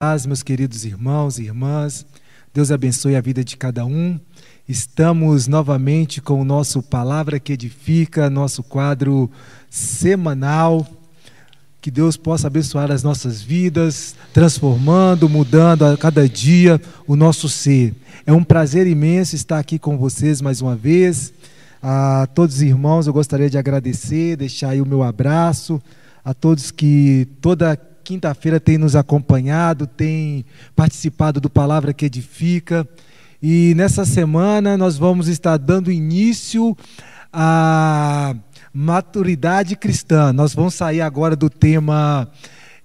paz, meus queridos irmãos e irmãs. Deus abençoe a vida de cada um. Estamos novamente com o nosso Palavra que Edifica, nosso quadro semanal. Que Deus possa abençoar as nossas vidas, transformando, mudando a cada dia o nosso ser. É um prazer imenso estar aqui com vocês mais uma vez. A todos os irmãos, eu gostaria de agradecer, deixar aí o meu abraço a todos que toda quinta-feira tem nos acompanhado, tem participado do Palavra que Edifica. E nessa semana nós vamos estar dando início à maturidade cristã. Nós vamos sair agora do tema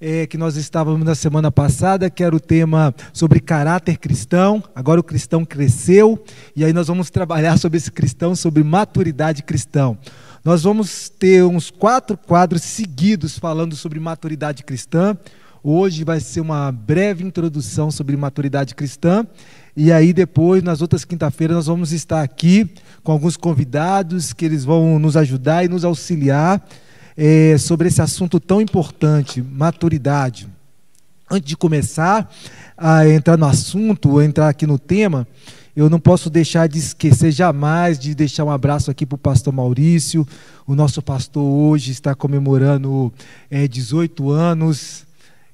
é, que nós estávamos na semana passada, que era o tema sobre caráter cristão. Agora o cristão cresceu, e aí nós vamos trabalhar sobre esse cristão, sobre maturidade cristão. Nós vamos ter uns quatro quadros seguidos falando sobre maturidade cristã. Hoje vai ser uma breve introdução sobre maturidade cristã. E aí, depois, nas outras quinta-feiras, nós vamos estar aqui com alguns convidados que eles vão nos ajudar e nos auxiliar é, sobre esse assunto tão importante, maturidade. Antes de começar a entrar no assunto, entrar aqui no tema, eu não posso deixar de esquecer jamais de deixar um abraço aqui para o pastor Maurício. O nosso pastor hoje está comemorando é, 18 anos.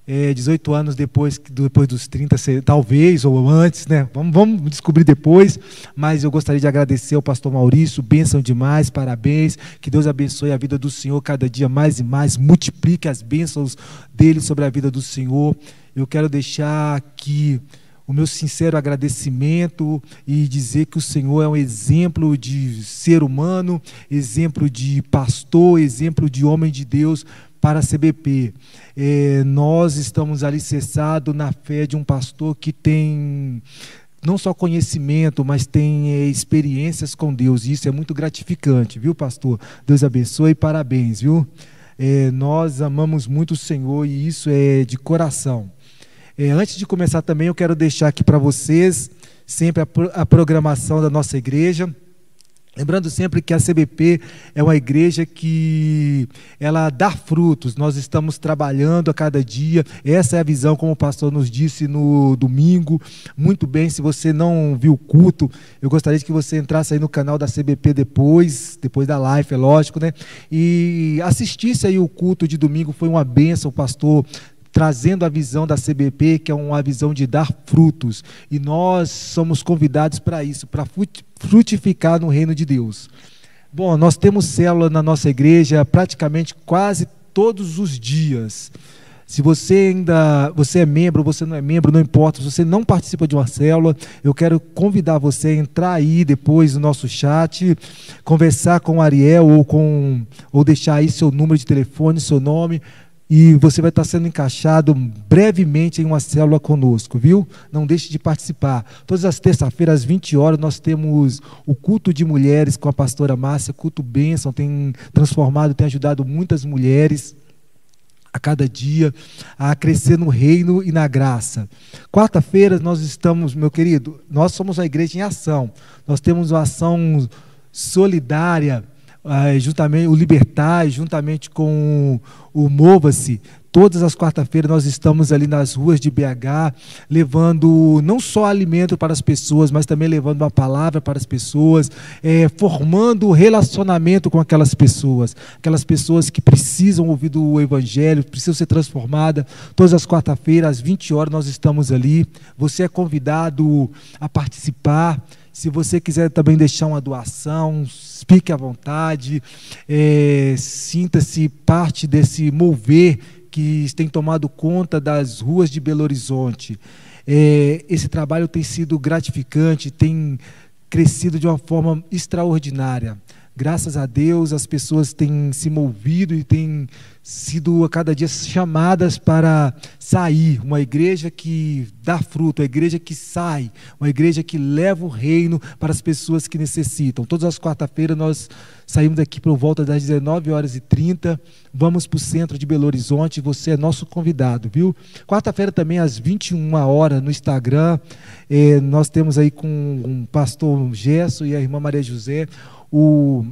É, 18 anos depois, depois dos 30, talvez, ou antes, né? Vamos, vamos descobrir depois. Mas eu gostaria de agradecer ao pastor Maurício, bênção demais, parabéns. Que Deus abençoe a vida do Senhor cada dia mais e mais, multiplique as bênçãos dele sobre a vida do Senhor. Eu quero deixar aqui o meu sincero agradecimento e dizer que o Senhor é um exemplo de ser humano, exemplo de pastor, exemplo de homem de Deus para a CBP. É, nós estamos alicerçados na fé de um pastor que tem não só conhecimento, mas tem é, experiências com Deus. E isso é muito gratificante, viu, pastor? Deus abençoe e parabéns, viu? É, nós amamos muito o Senhor e isso é de coração. É, antes de começar também, eu quero deixar aqui para vocês sempre a, a programação da nossa igreja. Lembrando sempre que a CBP é uma igreja que ela dá frutos. Nós estamos trabalhando a cada dia. Essa é a visão, como o pastor nos disse no domingo. Muito bem, se você não viu o culto, eu gostaria que você entrasse aí no canal da CBP depois, depois da live, é lógico, né? E assistisse aí o culto de domingo, foi uma benção, o pastor trazendo a visão da CBP, que é uma visão de dar frutos. E nós somos convidados para isso, para frutificar no reino de Deus. Bom, nós temos célula na nossa igreja praticamente quase todos os dias. Se você ainda você é membro, você não é membro, não importa. Se você não participa de uma célula, eu quero convidar você a entrar aí depois no nosso chat, conversar com o Ariel ou com ou deixar aí seu número de telefone, seu nome, e você vai estar sendo encaixado brevemente em uma célula conosco, viu? Não deixe de participar. Todas as terças-feiras, às 20 horas, nós temos o culto de mulheres com a pastora Márcia, culto bênção, tem transformado, tem ajudado muitas mulheres a cada dia a crescer no reino e na graça. Quarta-feira nós estamos, meu querido, nós somos a igreja em ação. Nós temos uma ação solidária juntamente o Libertar, juntamente com o Mova-se, todas as quarta-feiras nós estamos ali nas ruas de BH, levando não só alimento para as pessoas, mas também levando uma palavra para as pessoas, é, formando relacionamento com aquelas pessoas, aquelas pessoas que precisam ouvir do Evangelho, precisam ser transformadas. Todas as quarta-feiras, às 20 horas, nós estamos ali. Você é convidado a participar. Se você quiser também deixar uma doação, fique à vontade, é, sinta-se parte desse mover que tem tomado conta das ruas de Belo Horizonte. É, esse trabalho tem sido gratificante, tem crescido de uma forma extraordinária. Graças a Deus, as pessoas têm se movido e têm sido a cada dia chamadas para sair. Uma igreja que dá fruto, uma igreja que sai, uma igreja que leva o reino para as pessoas que necessitam. Todas as quarta-feiras nós saímos daqui por volta das 19 horas e 30, vamos para o centro de Belo Horizonte, você é nosso convidado, viu? Quarta-feira também às 21 horas no Instagram, eh, nós temos aí com o pastor Gesso e a irmã Maria José o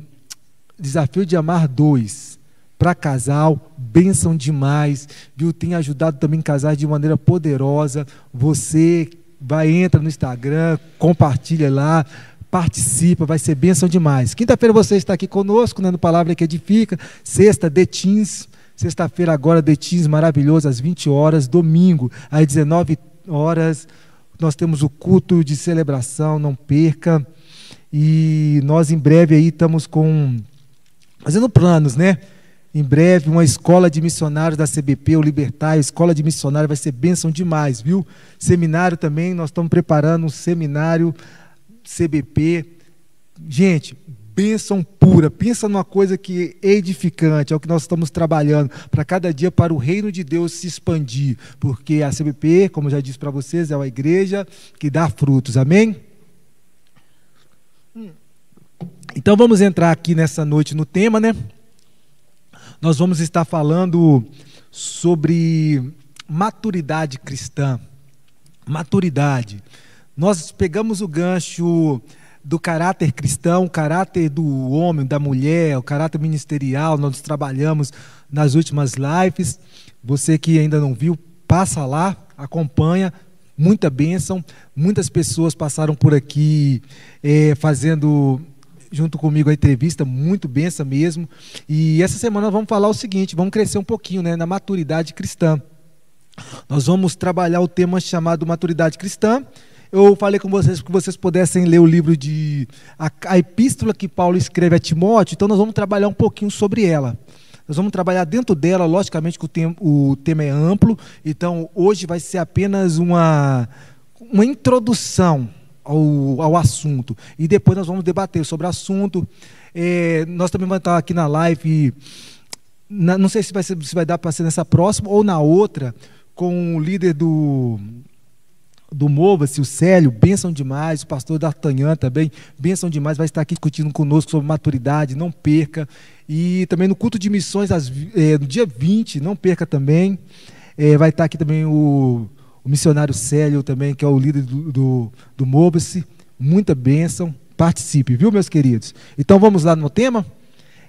Desafio de Amar 2 para casal, bênção demais, viu? Tem ajudado também casais de maneira poderosa. Você vai, entra no Instagram, compartilha lá, participa, vai ser bênção demais. Quinta-feira você está aqui conosco, né, no Palavra que Edifica. Sexta, The Teens. Sexta-feira agora, The Teens, maravilhoso, às 20 horas. Domingo, às 19 horas, nós temos o culto de celebração, não perca. E nós em breve aí estamos com fazendo planos, né? Em breve, uma escola de missionários da CBP, o Libertar, escola de missionários vai ser bênção demais, viu? Seminário também, nós estamos preparando um seminário CBP. Gente, bênção pura. Pensa numa coisa que é edificante, é o que nós estamos trabalhando para cada dia para o reino de Deus se expandir, porque a CBP, como eu já disse para vocês, é uma igreja que dá frutos. Amém? Então vamos entrar aqui nessa noite no tema, né? Nós vamos estar falando sobre maturidade cristã. Maturidade. Nós pegamos o gancho do caráter cristão, o caráter do homem, da mulher, o caráter ministerial, nós trabalhamos nas últimas lives. Você que ainda não viu, passa lá, acompanha, muita bênção. Muitas pessoas passaram por aqui é, fazendo junto comigo a entrevista, muito benção mesmo. E essa semana vamos falar o seguinte: vamos crescer um pouquinho né, na maturidade cristã. Nós vamos trabalhar o tema chamado maturidade cristã. Eu falei com vocês que vocês pudessem ler o livro de. A, a epístola que Paulo escreve a Timóteo, então nós vamos trabalhar um pouquinho sobre ela. Nós vamos trabalhar dentro dela, logicamente que o tema, o tema é amplo, então hoje vai ser apenas uma, uma introdução ao, ao assunto. E depois nós vamos debater sobre o assunto. É, nós também vamos estar aqui na live, na, não sei se vai, ser, se vai dar para ser nessa próxima ou na outra, com o líder do, do Mova-se, o Célio, bênção demais, o pastor D'Artagnan também, bênção demais, vai estar aqui discutindo conosco sobre maturidade, não perca. E também no culto de missões, é, no dia 20, não perca também. É, vai estar aqui também o o missionário Célio também, que é o líder do, do, do Mobice. Muita bênção. Participe, viu, meus queridos? Então vamos lá no tema?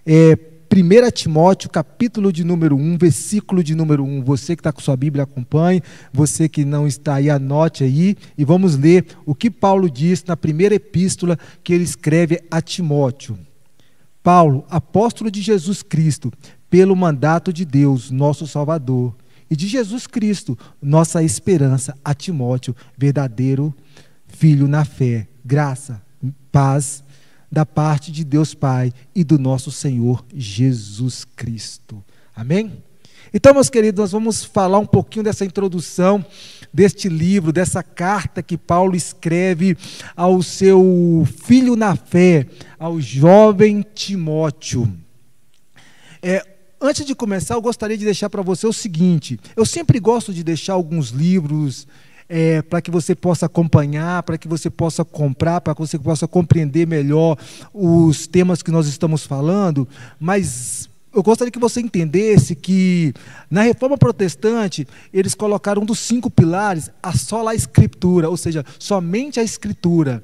É, 1 Timóteo, capítulo de número 1, versículo de número 1. Você que está com sua Bíblia, acompanhe. Você que não está aí, anote aí. E vamos ler o que Paulo diz na primeira epístola que ele escreve a Timóteo. Paulo, apóstolo de Jesus Cristo, pelo mandato de Deus, nosso Salvador e de Jesus Cristo, nossa esperança, a Timóteo, verdadeiro filho na fé. Graça, paz da parte de Deus Pai e do nosso Senhor Jesus Cristo. Amém? Então, meus queridos, nós vamos falar um pouquinho dessa introdução deste livro, dessa carta que Paulo escreve ao seu filho na fé, ao jovem Timóteo. É, Antes de começar, eu gostaria de deixar para você o seguinte: eu sempre gosto de deixar alguns livros é, para que você possa acompanhar, para que você possa comprar, para que você possa compreender melhor os temas que nós estamos falando, mas eu gostaria que você entendesse que na reforma protestante eles colocaram um dos cinco pilares a sola escritura, ou seja, somente a escritura.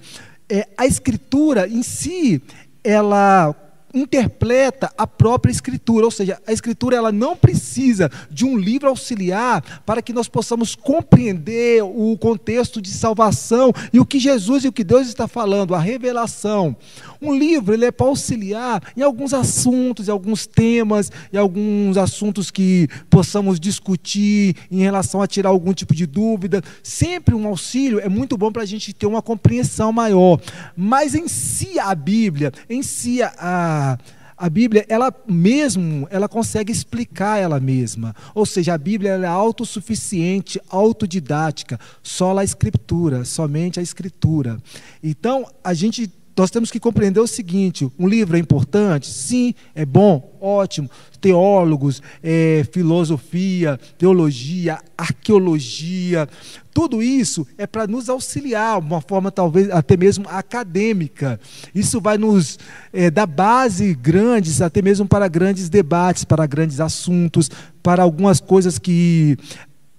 É, a escritura em si, ela interpreta a própria escritura, ou seja, a escritura ela não precisa de um livro auxiliar para que nós possamos compreender o contexto de salvação e o que Jesus e o que Deus está falando, a revelação. Um livro ele é para auxiliar em alguns assuntos, em alguns temas, em alguns assuntos que possamos discutir em relação a tirar algum tipo de dúvida. Sempre um auxílio é muito bom para a gente ter uma compreensão maior. Mas em si a Bíblia, em si a a Bíblia, ela mesmo, ela consegue explicar ela mesma. Ou seja, a Bíblia é autossuficiente, autodidática, só a escritura, somente a escritura. Então, a gente nós temos que compreender o seguinte: um livro é importante? Sim, é bom, ótimo. Teólogos, é, filosofia, teologia, arqueologia, tudo isso é para nos auxiliar, uma forma talvez até mesmo acadêmica. Isso vai nos é, dar base grandes, até mesmo para grandes debates, para grandes assuntos, para algumas coisas que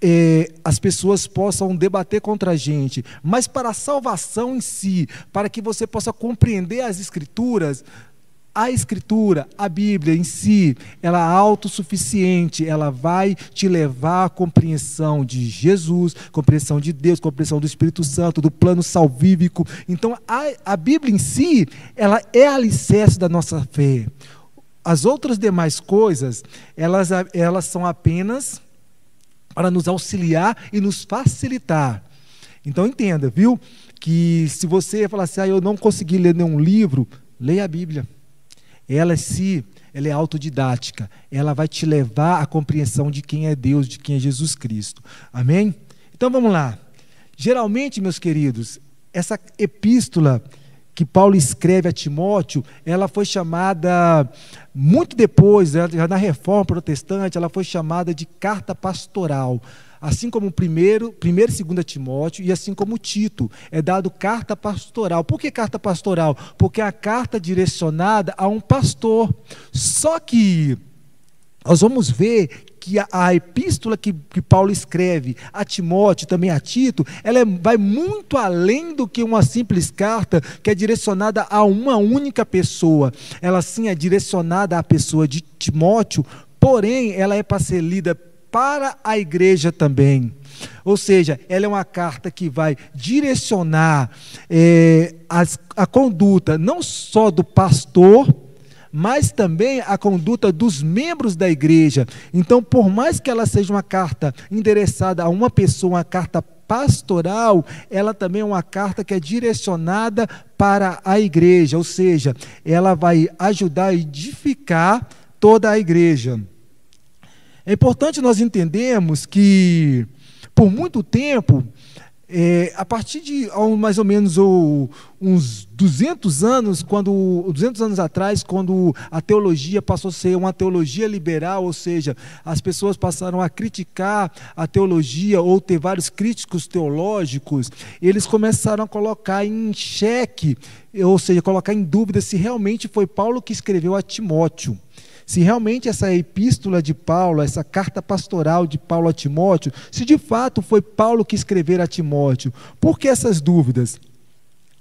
é, as pessoas possam debater contra a gente, mas para a salvação em si, para que você possa compreender as Escrituras, A Escritura, a Bíblia em si, ela é autossuficiente, ela vai te levar à compreensão de Jesus, compreensão de Deus, compreensão do Espírito Santo, do plano salvífico. Então, a, a Bíblia em si, ela é alicerce da nossa fé. As outras demais coisas, elas, elas são apenas para nos auxiliar e nos facilitar. Então entenda, viu? Que se você falar assim, ah, eu não consegui ler nenhum livro, leia a Bíblia. Ela se ela é autodidática, ela vai te levar à compreensão de quem é Deus, de quem é Jesus Cristo. Amém? Então vamos lá. Geralmente, meus queridos, essa epístola que Paulo escreve a Timóteo, ela foi chamada, muito depois, já na reforma protestante, ela foi chamada de carta pastoral. Assim como o primeiro, primeiro e segundo Timóteo, e assim como Tito, é dado carta pastoral. Por que carta pastoral? Porque é a carta direcionada a um pastor. Só que nós vamos ver que a, a epístola que, que, Paulo escreve a Timóteo, também a Tito, ela é, vai muito além do que uma simples carta que é direcionada a uma única pessoa. Ela sim é direcionada à pessoa de Timóteo, porém ela é para ser lida para a igreja também. Ou seja, ela é uma carta que vai direcionar é, as, a conduta não só do pastor, mas também a conduta dos membros da igreja. Então, por mais que ela seja uma carta endereçada a uma pessoa, uma carta pastoral, ela também é uma carta que é direcionada para a igreja, ou seja, ela vai ajudar a edificar toda a igreja. É importante nós entendermos que, por muito tempo, é, a partir de mais ou menos ou, uns 200 anos, quando 200 anos atrás, quando a teologia passou a ser uma teologia liberal, ou seja, as pessoas passaram a criticar a teologia ou ter vários críticos teológicos, eles começaram a colocar em xeque, ou seja, colocar em dúvida se realmente foi Paulo que escreveu a Timóteo se realmente essa epístola de Paulo, essa carta pastoral de Paulo a Timóteo, se de fato foi Paulo que escrever a Timóteo. Por que essas dúvidas?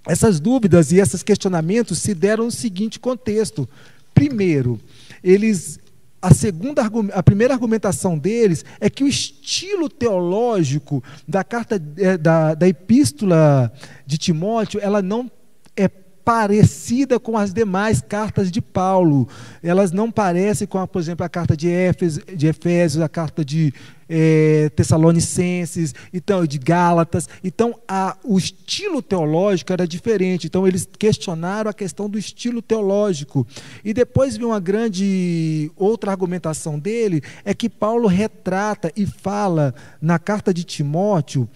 Essas dúvidas e esses questionamentos se deram no seguinte contexto. Primeiro, eles a segunda a primeira argumentação deles é que o estilo teológico da carta é, da, da epístola de Timóteo ela não é parecida com as demais cartas de Paulo. Elas não parecem com, por exemplo, a carta de Éfeso, de Efésios, a carta de é, Tessalonicenses, então de Gálatas. Então, a, o estilo teológico era diferente. Então, eles questionaram a questão do estilo teológico. E depois veio uma grande outra argumentação dele é que Paulo retrata e fala na carta de Timóteo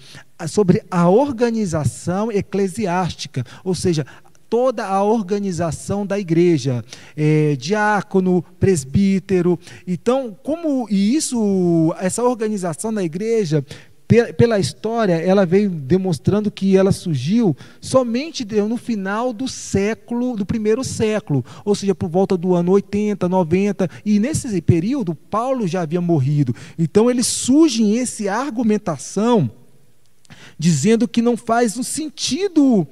sobre a organização eclesiástica, ou seja, toda a organização da igreja, é, diácono, presbítero. Então, como e isso, essa organização da igreja pela história, ela veio demonstrando que ela surgiu somente no final do século, do primeiro século, ou seja, por volta do ano 80, 90, e nesse período Paulo já havia morrido. Então ele surge em essa argumentação dizendo que não faz um sentido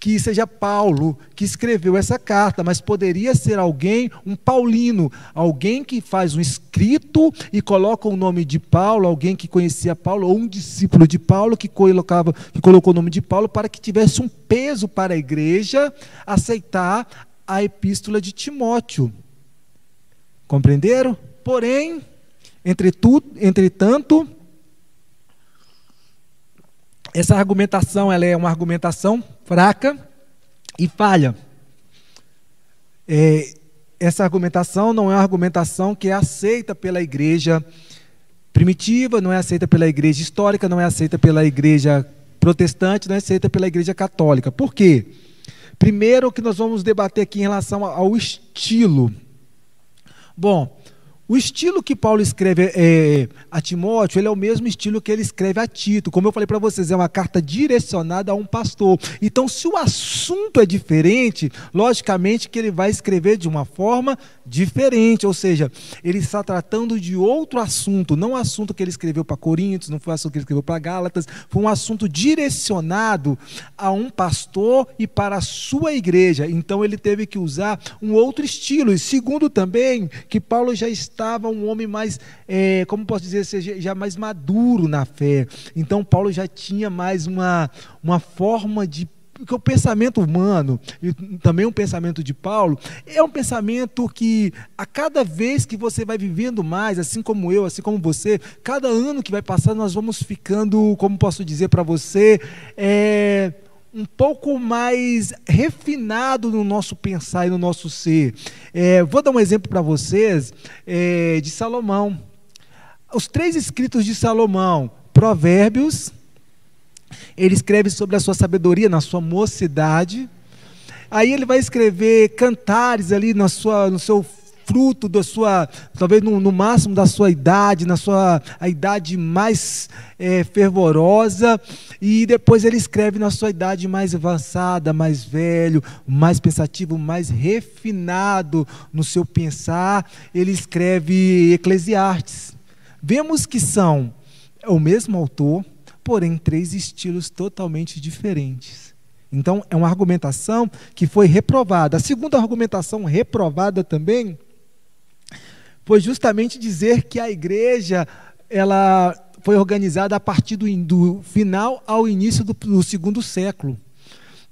que seja Paulo que escreveu essa carta, mas poderia ser alguém, um paulino, alguém que faz um escrito e coloca o nome de Paulo, alguém que conhecia Paulo, ou um discípulo de Paulo que colocava, que colocou o nome de Paulo para que tivesse um peso para a igreja aceitar a epístola de Timóteo. Compreenderam? Porém, entretanto, essa argumentação ela é uma argumentação fraca e falha. É, essa argumentação não é uma argumentação que é aceita pela igreja primitiva, não é aceita pela igreja histórica, não é aceita pela igreja protestante, não é aceita pela igreja católica. Por quê? Primeiro, que nós vamos debater aqui em relação ao estilo. Bom, o estilo que Paulo escreve é, a Timóteo, ele é o mesmo estilo que ele escreve a Tito. Como eu falei para vocês, é uma carta direcionada a um pastor. Então, se o assunto é diferente, logicamente que ele vai escrever de uma forma diferente, ou seja, ele está tratando de outro assunto, não o assunto que ele escreveu para Coríntios, não foi o assunto que ele escreveu para Gálatas, foi um assunto direcionado a um pastor e para a sua igreja. Então ele teve que usar um outro estilo. E segundo também, que Paulo já estava um homem mais, é, como posso dizer, já mais maduro na fé. Então Paulo já tinha mais uma, uma forma de porque o pensamento humano, e também um pensamento de Paulo, é um pensamento que a cada vez que você vai vivendo mais, assim como eu, assim como você, cada ano que vai passando, nós vamos ficando, como posso dizer para você, é, um pouco mais refinado no nosso pensar e no nosso ser. É, vou dar um exemplo para vocês é, de Salomão. Os três escritos de Salomão, Provérbios, ele escreve sobre a sua sabedoria na sua mocidade. Aí ele vai escrever cantares ali na sua, no seu fruto da sua, talvez no, no, máximo da sua idade, na sua a idade mais é, fervorosa, e depois ele escreve na sua idade mais avançada, mais velho, mais pensativo, mais refinado no seu pensar, ele escreve Eclesiastes. Vemos que são o mesmo autor, porém três estilos totalmente diferentes. Então, é uma argumentação que foi reprovada. A segunda argumentação reprovada também foi justamente dizer que a igreja ela foi organizada a partir do, do final ao início do, do segundo século.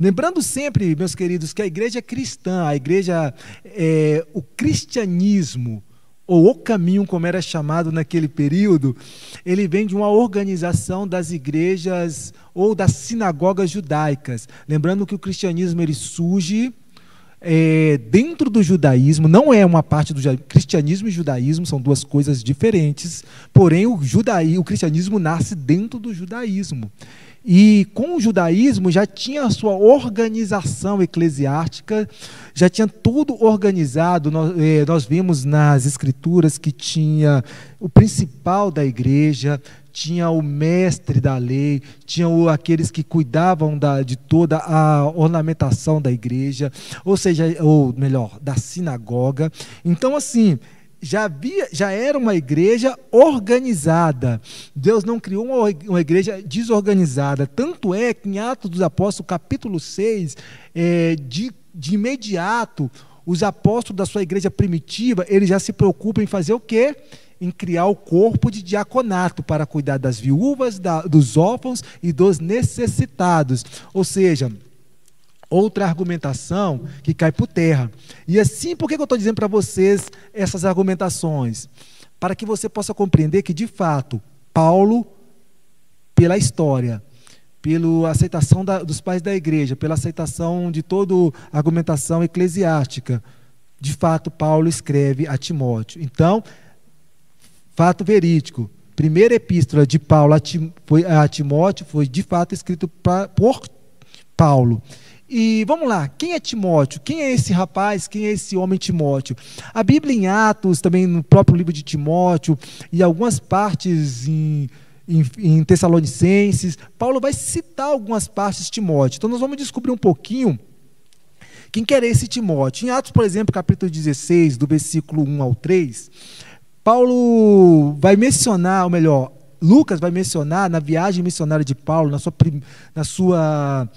Lembrando sempre, meus queridos, que a igreja é cristã, a igreja, é, o cristianismo, ou o caminho, como era chamado naquele período, ele vem de uma organização das igrejas ou das sinagogas judaicas. Lembrando que o cristianismo ele surge é, dentro do judaísmo, não é uma parte do cristianismo e judaísmo são duas coisas diferentes, porém o, judaí, o cristianismo nasce dentro do judaísmo. E com o judaísmo já tinha a sua organização eclesiástica, já tinha tudo organizado. Nós, eh, nós vimos nas escrituras que tinha o principal da igreja, tinha o mestre da lei, tinha o, aqueles que cuidavam da, de toda a ornamentação da igreja, ou seja, ou melhor, da sinagoga. Então, assim, já, havia, já era uma igreja organizada. Deus não criou uma, uma igreja desorganizada. Tanto é que em Atos dos Apóstolos, capítulo 6, é, de, de imediato, os apóstolos da sua igreja primitiva, eles já se preocupam em fazer o quê? Em criar o corpo de diaconato para cuidar das viúvas, da, dos órfãos e dos necessitados. Ou seja, outra argumentação que cai por terra. E assim, por que eu estou dizendo para vocês essas argumentações? Para que você possa compreender que, de fato, Paulo, pela história, pela aceitação da, dos pais da igreja, pela aceitação de toda argumentação eclesiástica, de fato, Paulo escreve a Timóteo. Então, fato verídico. Primeira epístola de Paulo a, Timóteo foi de fato escrito pra, por Paulo. E vamos lá, quem é Timóteo? Quem é esse rapaz? Quem é esse homem Timóteo? A Bíblia em Atos, também no próprio livro de Timóteo, e algumas partes em, em, em Tessalonicenses, Paulo vai citar algumas partes de Timóteo. Então nós vamos descobrir um pouquinho quem quer esse Timóteo. Em Atos, por exemplo, capítulo 16, do versículo 1 ao 3, Paulo vai mencionar, ou melhor, Lucas vai mencionar na viagem missionária de Paulo, na sua, na sua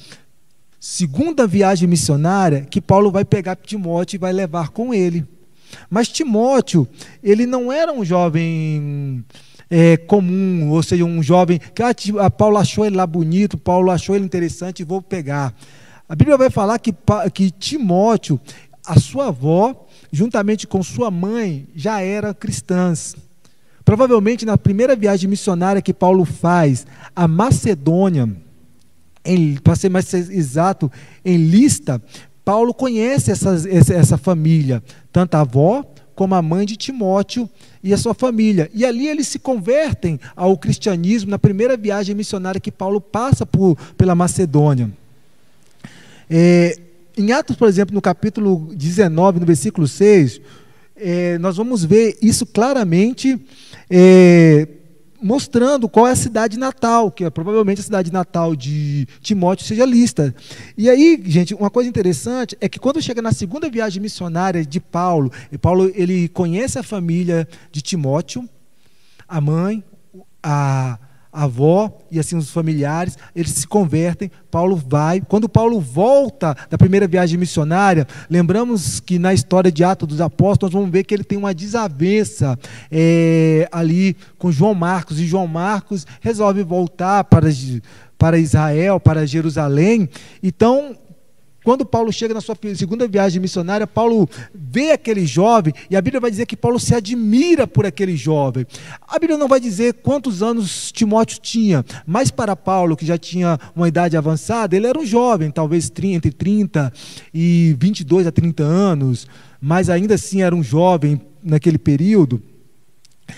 segunda viagem missionária que Paulo vai pegar Timóteo e vai levar com ele. Mas Timóteo, ele não era um jovem é, comum, ou seja, um jovem que ah, Paulo achou ele lá bonito, Paulo achou ele interessante vou pegar. A Bíblia vai falar que, que Timóteo, a sua avó, juntamente com sua mãe, já eram cristãs. Provavelmente na primeira viagem missionária que Paulo faz a Macedônia, para ser mais exato, em lista, Paulo conhece essa, essa família, tanto a avó como a mãe de Timóteo e a sua família. E ali eles se convertem ao cristianismo na primeira viagem missionária que Paulo passa por, pela Macedônia. É, em Atos, por exemplo, no capítulo 19, no versículo 6, é, nós vamos ver isso claramente. É, mostrando qual é a cidade natal, que é provavelmente a cidade natal de Timóteo seja lista. E aí, gente, uma coisa interessante é que quando chega na segunda viagem missionária de Paulo, e Paulo ele conhece a família de Timóteo, a mãe, a a avó e assim os familiares, eles se convertem, Paulo vai. Quando Paulo volta da primeira viagem missionária, lembramos que na história de Atos dos Apóstolos, vamos ver que ele tem uma desavença é, ali com João Marcos, e João Marcos resolve voltar para, para Israel, para Jerusalém. Então, quando Paulo chega na sua segunda viagem missionária, Paulo vê aquele jovem e a Bíblia vai dizer que Paulo se admira por aquele jovem. A Bíblia não vai dizer quantos anos Timóteo tinha, mas para Paulo, que já tinha uma idade avançada, ele era um jovem, talvez entre 30 e 22 a 30 anos, mas ainda assim era um jovem naquele período.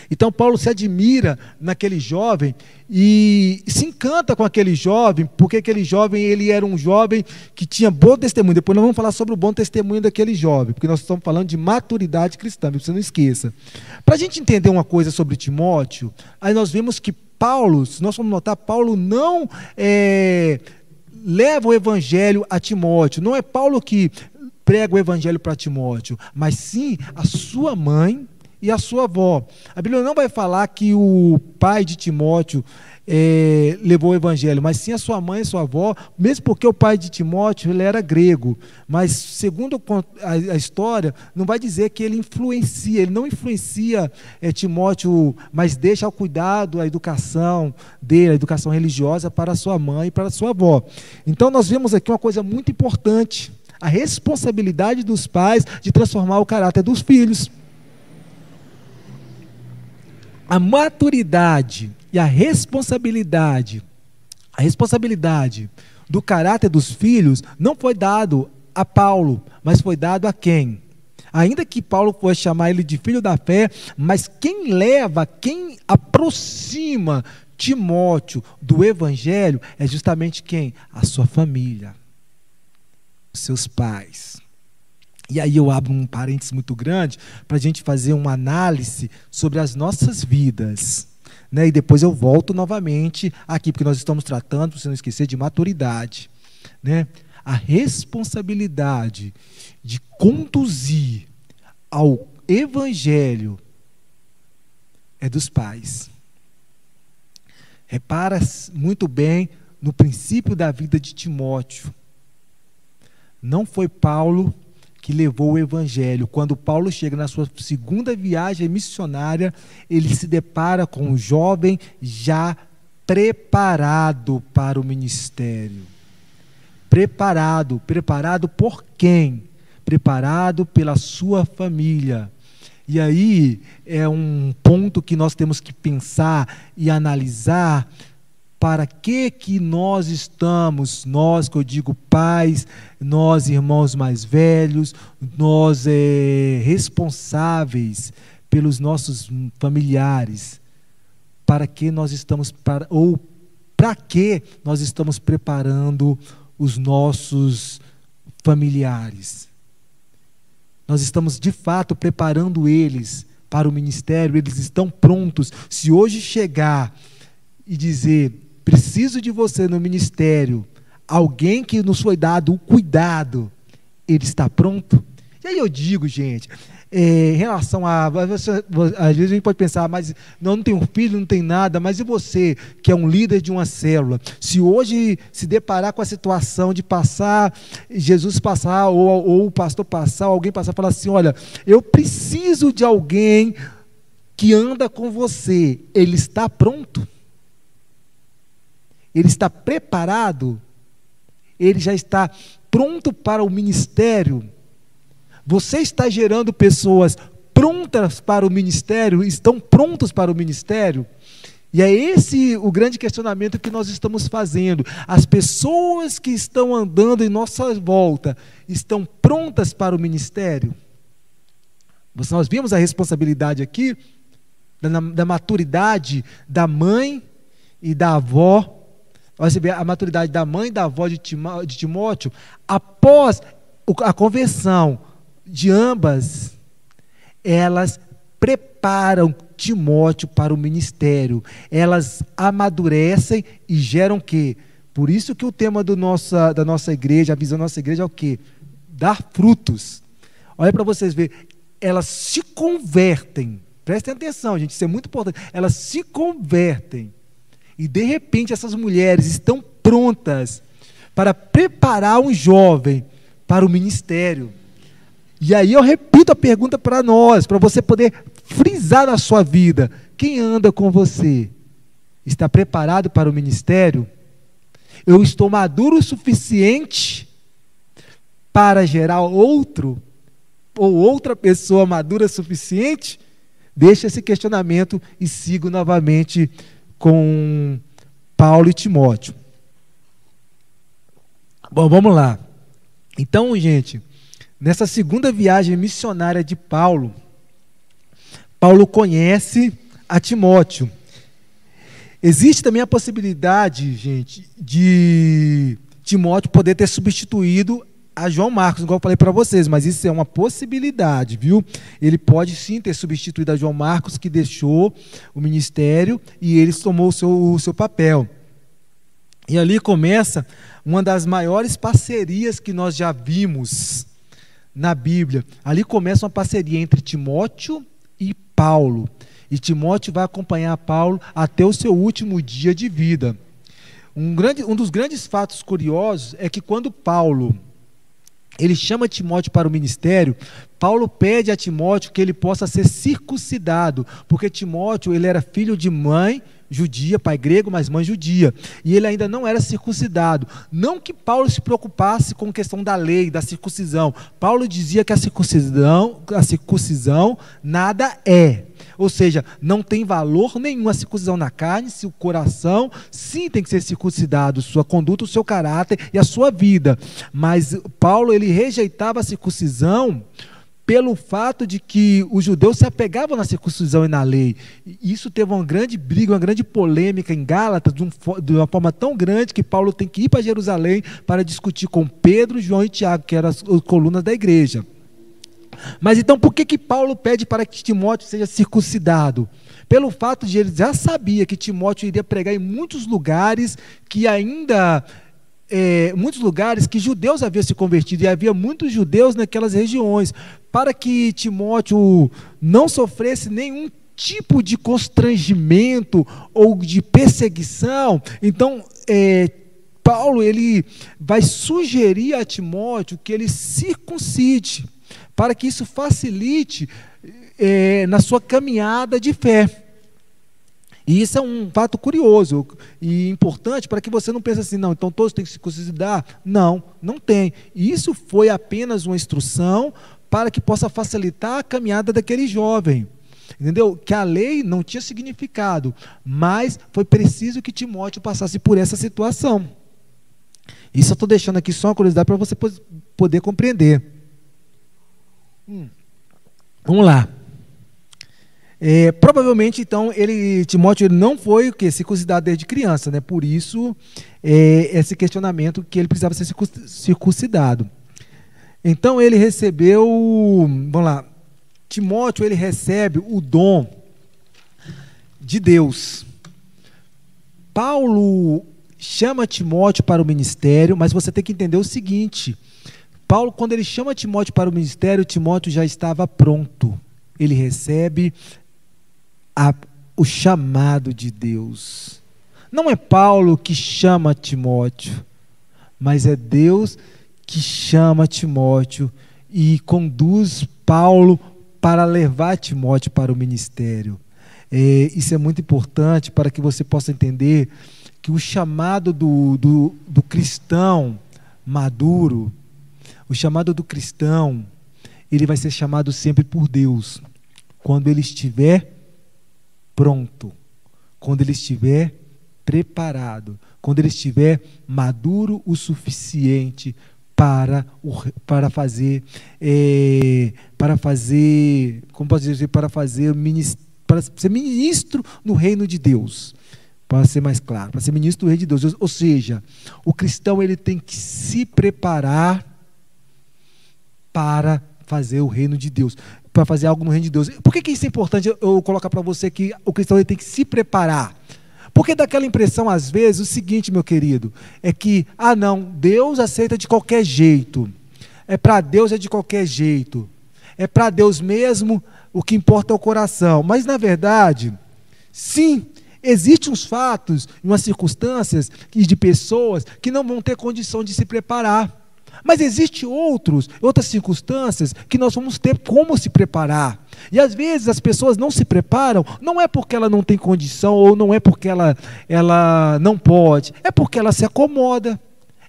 Então Paulo se admira naquele jovem e se encanta com aquele jovem, porque aquele jovem ele era um jovem que tinha bom testemunho. Depois nós vamos falar sobre o bom testemunho daquele jovem, porque nós estamos falando de maturidade cristã, você não esqueça. Para a gente entender uma coisa sobre Timóteo, aí nós vemos que Paulo, se nós vamos notar, Paulo não é, leva o evangelho a Timóteo. Não é Paulo que prega o evangelho para Timóteo, mas sim a sua mãe e a sua avó. A Bíblia não vai falar que o pai de Timóteo é, levou o evangelho, mas sim a sua mãe e sua avó, mesmo porque o pai de Timóteo ele era grego. Mas, segundo a, a história, não vai dizer que ele influencia, ele não influencia é, Timóteo, mas deixa ao cuidado a educação dele, a educação religiosa para sua mãe e para sua avó. Então, nós vemos aqui uma coisa muito importante. A responsabilidade dos pais de transformar o caráter dos filhos a maturidade e a responsabilidade, a responsabilidade do caráter dos filhos não foi dado a Paulo, mas foi dado a quem? Ainda que Paulo fosse chamar ele de filho da fé, mas quem leva, quem aproxima Timóteo do evangelho é justamente quem? A sua família, os seus pais. E aí eu abro um parênteses muito grande para a gente fazer uma análise sobre as nossas vidas. Né? E depois eu volto novamente aqui, porque nós estamos tratando, para você não esquecer, de maturidade. Né? A responsabilidade de conduzir ao evangelho é dos pais. Repara muito bem no princípio da vida de Timóteo. Não foi Paulo que levou o evangelho. Quando Paulo chega na sua segunda viagem missionária, ele se depara com um jovem já preparado para o ministério. Preparado, preparado por quem? Preparado pela sua família. E aí é um ponto que nós temos que pensar e analisar para que que nós estamos, nós que eu digo pais, nós irmãos mais velhos, nós é, responsáveis pelos nossos familiares, para que nós estamos para ou para que nós estamos preparando os nossos familiares? Nós estamos de fato preparando eles para o ministério, eles estão prontos. Se hoje chegar e dizer preciso de você no ministério, alguém que nos foi dado o cuidado, ele está pronto? E aí eu digo, gente, é, em relação a. Às vezes a gente pode pensar, mas não, não tem um filho, não tem nada, mas e você, que é um líder de uma célula? Se hoje se deparar com a situação de passar, Jesus passar, ou, ou o pastor passar, alguém passar, falar assim: olha, eu preciso de alguém que anda com você, ele está pronto? Ele está preparado, ele já está pronto para o ministério. Você está gerando pessoas prontas para o ministério, estão prontos para o ministério? E é esse o grande questionamento que nós estamos fazendo. As pessoas que estão andando em nossa volta estão prontas para o ministério? Nós vimos a responsabilidade aqui da, da maturidade da mãe e da avó você vê a maturidade da mãe e da avó de Timóteo, após a conversão de ambas, elas preparam Timóteo para o ministério. Elas amadurecem e geram o quê? Por isso que o tema do nossa, da nossa igreja, a visão da nossa igreja é o quê? Dar frutos. Olha para vocês verem, elas se convertem. Prestem atenção, gente, isso é muito importante. Elas se convertem. E de repente essas mulheres estão prontas para preparar um jovem para o ministério. E aí eu repito a pergunta para nós, para você poder frisar na sua vida: quem anda com você está preparado para o ministério? Eu estou maduro o suficiente para gerar outro ou outra pessoa madura o suficiente? Deixa esse questionamento e sigo novamente com Paulo e Timóteo. Bom, vamos lá. Então, gente, Nessa segunda viagem missionária de Paulo, Paulo conhece a Timóteo. Existe também a possibilidade, gente, de Timóteo poder ter substituído a João Marcos, igual eu falei para vocês, mas isso é uma possibilidade, viu? Ele pode sim ter substituído a João Marcos, que deixou o ministério e ele tomou o seu, o seu papel. E ali começa uma das maiores parcerias que nós já vimos na Bíblia. Ali começa uma parceria entre Timóteo e Paulo. E Timóteo vai acompanhar Paulo até o seu último dia de vida. Um, grande, um dos grandes fatos curiosos é que quando Paulo ele chama Timóteo para o ministério, Paulo pede a Timóteo que ele possa ser circuncidado, porque Timóteo ele era filho de mãe judia, pai grego, mas mãe judia. E ele ainda não era circuncidado. Não que Paulo se preocupasse com a questão da lei, da circuncisão. Paulo dizia que a circuncisão, a circuncisão nada é. Ou seja, não tem valor nenhum a circuncisão na carne, se o coração sim tem que ser circuncidado, sua conduta, o seu caráter e a sua vida. Mas Paulo ele rejeitava a circuncisão pelo fato de que os judeus se apegavam na circuncisão e na lei. Isso teve uma grande briga, uma grande polêmica em Gálatas, de, um, de uma forma tão grande que Paulo tem que ir para Jerusalém para discutir com Pedro, João e Tiago, que eram as, as colunas da igreja. Mas então por que, que Paulo pede para que Timóteo seja circuncidado? Pelo fato de ele já sabia que Timóteo iria pregar em muitos lugares que ainda é, muitos lugares que judeus haviam se convertido e havia muitos judeus naquelas regiões, para que Timóteo não sofresse nenhum tipo de constrangimento ou de perseguição. Então, é, Paulo ele vai sugerir a Timóteo que ele circuncide, para que isso facilite é, na sua caminhada de fé. E isso é um fato curioso e importante para que você não pense assim, não, então todos têm que se circuncidar. Não, não tem. Isso foi apenas uma instrução para que possa facilitar a caminhada daquele jovem. Entendeu? Que a lei não tinha significado, mas foi preciso que Timóteo passasse por essa situação. Isso eu estou deixando aqui só uma curiosidade para você poder compreender. Hum. Vamos lá. É, provavelmente, então, ele, Timóteo ele não foi o que circuncidado desde criança, né? Por isso, é, esse questionamento que ele precisava ser circuncidado. Então, ele recebeu, vamos lá, Timóteo ele recebe o dom de Deus. Paulo chama Timóteo para o ministério, mas você tem que entender o seguinte: Paulo, quando ele chama Timóteo para o ministério, Timóteo já estava pronto. Ele recebe a, o chamado de Deus. Não é Paulo que chama Timóteo, mas é Deus que chama Timóteo e conduz Paulo para levar Timóteo para o ministério. É, isso é muito importante para que você possa entender que o chamado do, do, do cristão maduro, o chamado do cristão, ele vai ser chamado sempre por Deus, quando ele estiver pronto, quando ele estiver preparado, quando ele estiver maduro o suficiente para, o, para fazer é, para fazer como posso dizer para fazer para ser ministro no reino de Deus para ser mais claro para ser ministro do reino de Deus. Ou seja o cristão ele tem que se preparar para fazer o reino de Deus para fazer algo no reino de Deus. Por que, que isso é importante eu, colocar para você que o cristão ele tem que se preparar? Porque dá aquela impressão, às vezes, o seguinte, meu querido, é que, ah, não, Deus aceita de qualquer jeito. É para Deus é de qualquer jeito. É para Deus mesmo, o que importa é o coração. Mas, na verdade, sim, existem uns fatos, umas circunstâncias de pessoas que não vão ter condição de se preparar. Mas existem outros, outras circunstâncias que nós vamos ter como se preparar. E às vezes as pessoas não se preparam, não é porque ela não tem condição ou não é porque ela, ela não pode, é porque ela se acomoda,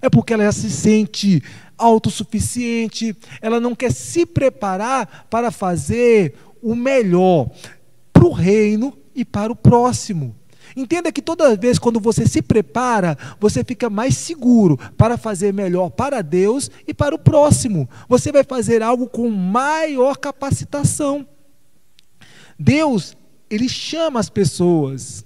é porque ela se sente autossuficiente, ela não quer se preparar para fazer o melhor para o reino e para o próximo. Entenda que toda vez quando você se prepara, você fica mais seguro para fazer melhor para Deus e para o próximo. Você vai fazer algo com maior capacitação. Deus, ele chama as pessoas.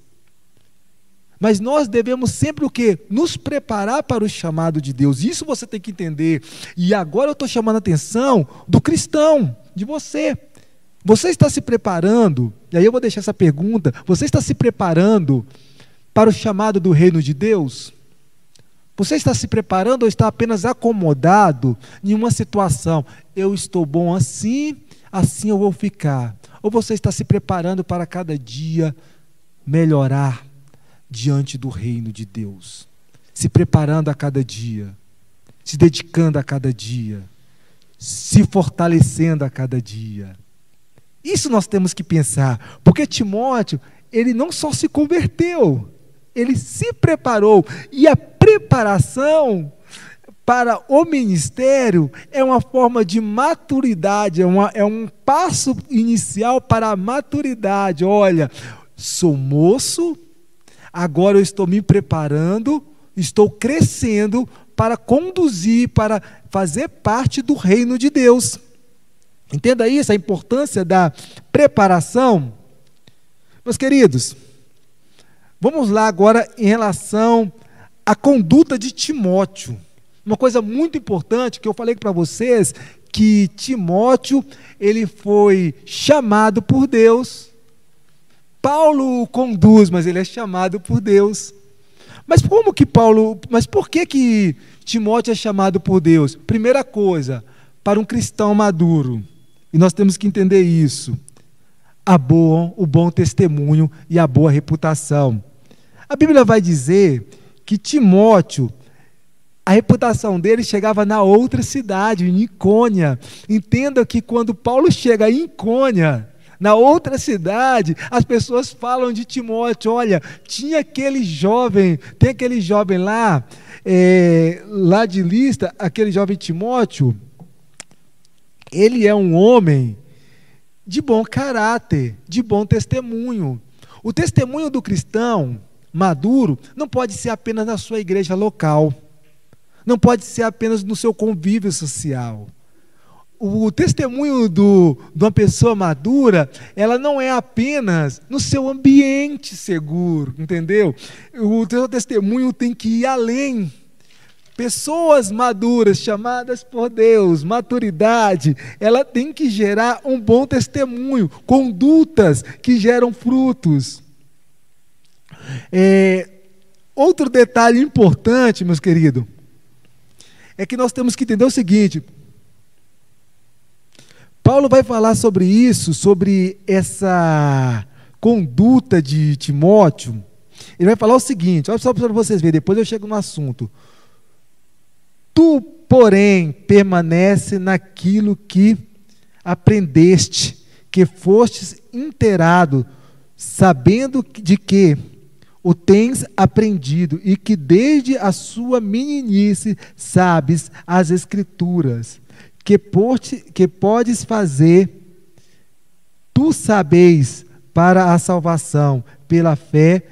Mas nós devemos sempre o quê? Nos preparar para o chamado de Deus. Isso você tem que entender. E agora eu estou chamando a atenção do cristão, de você. Você está se preparando, e aí eu vou deixar essa pergunta: você está se preparando para o chamado do reino de Deus? Você está se preparando ou está apenas acomodado em uma situação? Eu estou bom assim, assim eu vou ficar. Ou você está se preparando para cada dia melhorar diante do reino de Deus? Se preparando a cada dia, se dedicando a cada dia, se fortalecendo a cada dia. Isso nós temos que pensar, porque Timóteo, ele não só se converteu, ele se preparou, e a preparação para o ministério é uma forma de maturidade, é, uma, é um passo inicial para a maturidade. Olha, sou moço, agora eu estou me preparando, estou crescendo para conduzir, para fazer parte do reino de Deus. Entenda isso, a importância da preparação. Meus queridos, vamos lá agora em relação à conduta de Timóteo. Uma coisa muito importante que eu falei para vocês que Timóteo, ele foi chamado por Deus. Paulo o conduz, mas ele é chamado por Deus. Mas como que Paulo, mas por que que Timóteo é chamado por Deus? Primeira coisa, para um cristão maduro, e nós temos que entender isso. A boa, o bom testemunho e a boa reputação. A Bíblia vai dizer que Timóteo, a reputação dele chegava na outra cidade, em Icônia. Entenda que quando Paulo chega em Icônia, na outra cidade, as pessoas falam de Timóteo. Olha, tinha aquele jovem, tem aquele jovem lá, é, lá de lista, aquele jovem Timóteo, ele é um homem de bom caráter, de bom testemunho. O testemunho do cristão maduro não pode ser apenas na sua igreja local, não pode ser apenas no seu convívio social. O testemunho do, de uma pessoa madura, ela não é apenas no seu ambiente seguro, entendeu? O seu testemunho tem que ir além Pessoas maduras, chamadas por Deus, maturidade, ela tem que gerar um bom testemunho, condutas que geram frutos. É, outro detalhe importante, meus queridos, é que nós temos que entender o seguinte: Paulo vai falar sobre isso, sobre essa conduta de Timóteo. Ele vai falar o seguinte: olha só para vocês verem, depois eu chego no assunto. Tu, porém, permanece naquilo que aprendeste, que fostes inteirado, sabendo de que o tens aprendido e que desde a sua meninice sabes as escrituras, que, te, que podes fazer, tu sabeis para a salvação pela fé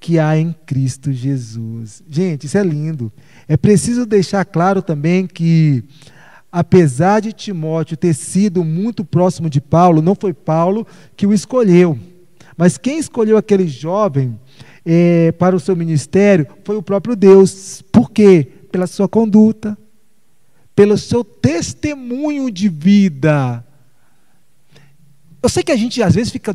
que há em Cristo Jesus. Gente, isso é lindo. É preciso deixar claro também que, apesar de Timóteo ter sido muito próximo de Paulo, não foi Paulo que o escolheu. Mas quem escolheu aquele jovem é, para o seu ministério foi o próprio Deus. Por quê? Pela sua conduta, pelo seu testemunho de vida. Eu sei que a gente às vezes fica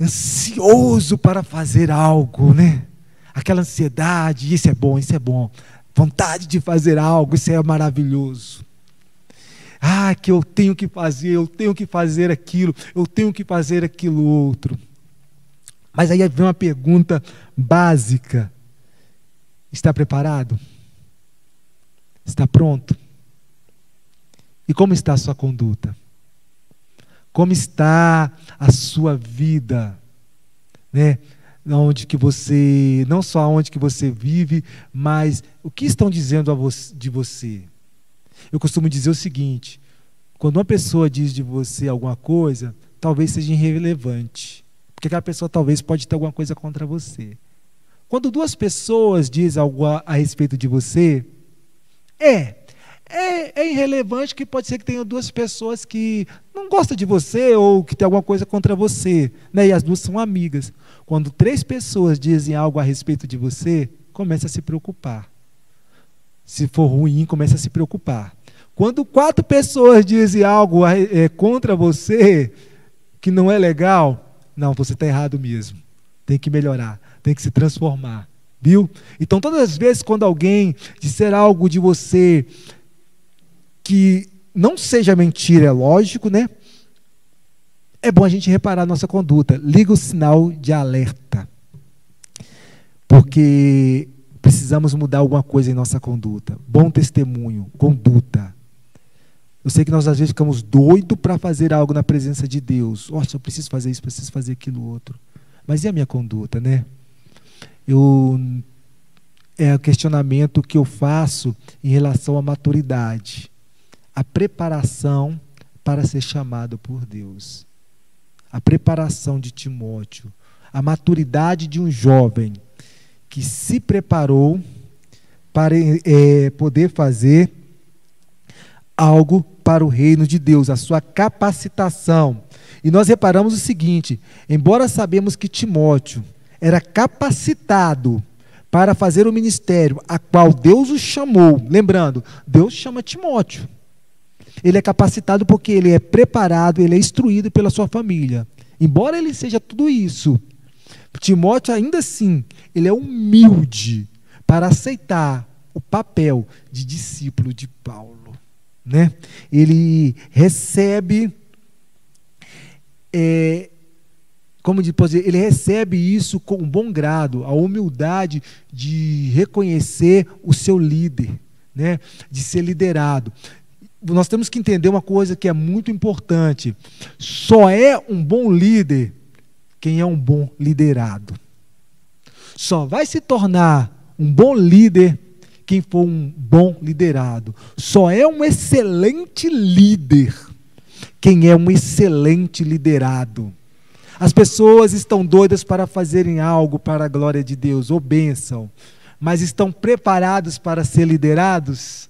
ansioso para fazer algo, né? Aquela ansiedade, isso é bom, isso é bom. Vontade de fazer algo, isso é maravilhoso. Ah, que eu tenho que fazer, eu tenho que fazer aquilo, eu tenho que fazer aquilo outro. Mas aí vem uma pergunta básica: está preparado? Está pronto? E como está a sua conduta? Como está a sua vida? Né? Onde que você, não só onde que você vive, mas o que estão dizendo de você? Eu costumo dizer o seguinte: quando uma pessoa diz de você alguma coisa, talvez seja irrelevante, porque aquela pessoa talvez pode ter alguma coisa contra você. Quando duas pessoas dizem algo a, a respeito de você, é, é, é, irrelevante que pode ser que tenha duas pessoas que não gostam de você ou que tem alguma coisa contra você, né? E as duas são amigas. Quando três pessoas dizem algo a respeito de você, começa a se preocupar. Se for ruim, começa a se preocupar. Quando quatro pessoas dizem algo é, contra você que não é legal, não, você está errado mesmo. Tem que melhorar, tem que se transformar. Viu? Então, todas as vezes quando alguém disser algo de você que não seja mentira, é lógico, né? É bom a gente reparar a nossa conduta. Liga o sinal de alerta. Porque precisamos mudar alguma coisa em nossa conduta. Bom testemunho, conduta. Eu sei que nós às vezes ficamos doidos para fazer algo na presença de Deus. Nossa, eu preciso fazer isso, preciso fazer aquilo outro. Mas e a minha conduta, né? Eu é o questionamento que eu faço em relação à maturidade, a preparação para ser chamado por Deus, a preparação de Timóteo, a maturidade de um jovem que se preparou para é, poder fazer algo para o reino de Deus, a sua capacitação. E nós reparamos o seguinte: embora sabemos que Timóteo era capacitado para fazer o ministério a qual Deus o chamou, lembrando, Deus chama Timóteo. Ele é capacitado porque ele é preparado, ele é instruído pela sua família. Embora ele seja tudo isso, Timóteo ainda assim, ele é humilde para aceitar o papel de discípulo de Paulo né? Ele recebe, é, como depois ele recebe isso com um bom grado, a humildade de reconhecer o seu líder, né? De ser liderado. Nós temos que entender uma coisa que é muito importante: só é um bom líder quem é um bom liderado. Só vai se tornar um bom líder quem for um bom liderado. Só é um excelente líder quem é um excelente liderado. As pessoas estão doidas para fazerem algo para a glória de Deus, ou bênção, mas estão preparados para ser liderados?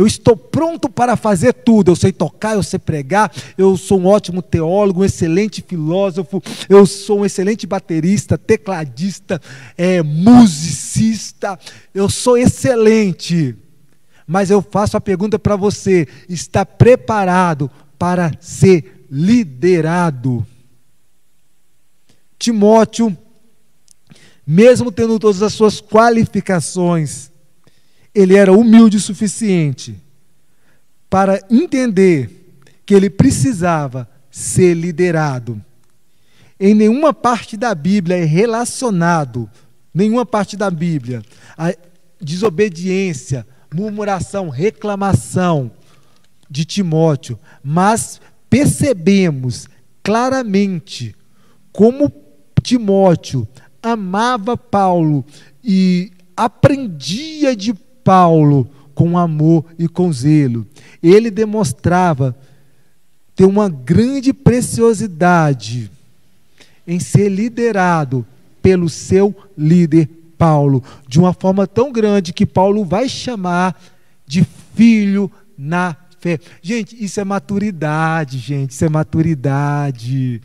Eu estou pronto para fazer tudo. Eu sei tocar, eu sei pregar, eu sou um ótimo teólogo, um excelente filósofo, eu sou um excelente baterista, tecladista, é, musicista. Eu sou excelente. Mas eu faço a pergunta para você: está preparado para ser liderado? Timóteo, mesmo tendo todas as suas qualificações, ele era humilde o suficiente para entender que ele precisava ser liderado. Em nenhuma parte da Bíblia é relacionado, nenhuma parte da Bíblia, a desobediência, murmuração, reclamação de Timóteo, mas percebemos claramente como Timóteo amava Paulo e aprendia de Paulo com amor e com zelo. Ele demonstrava ter uma grande preciosidade em ser liderado pelo seu líder Paulo, de uma forma tão grande que Paulo vai chamar de filho na fé. Gente, isso é maturidade, gente, isso é maturidade.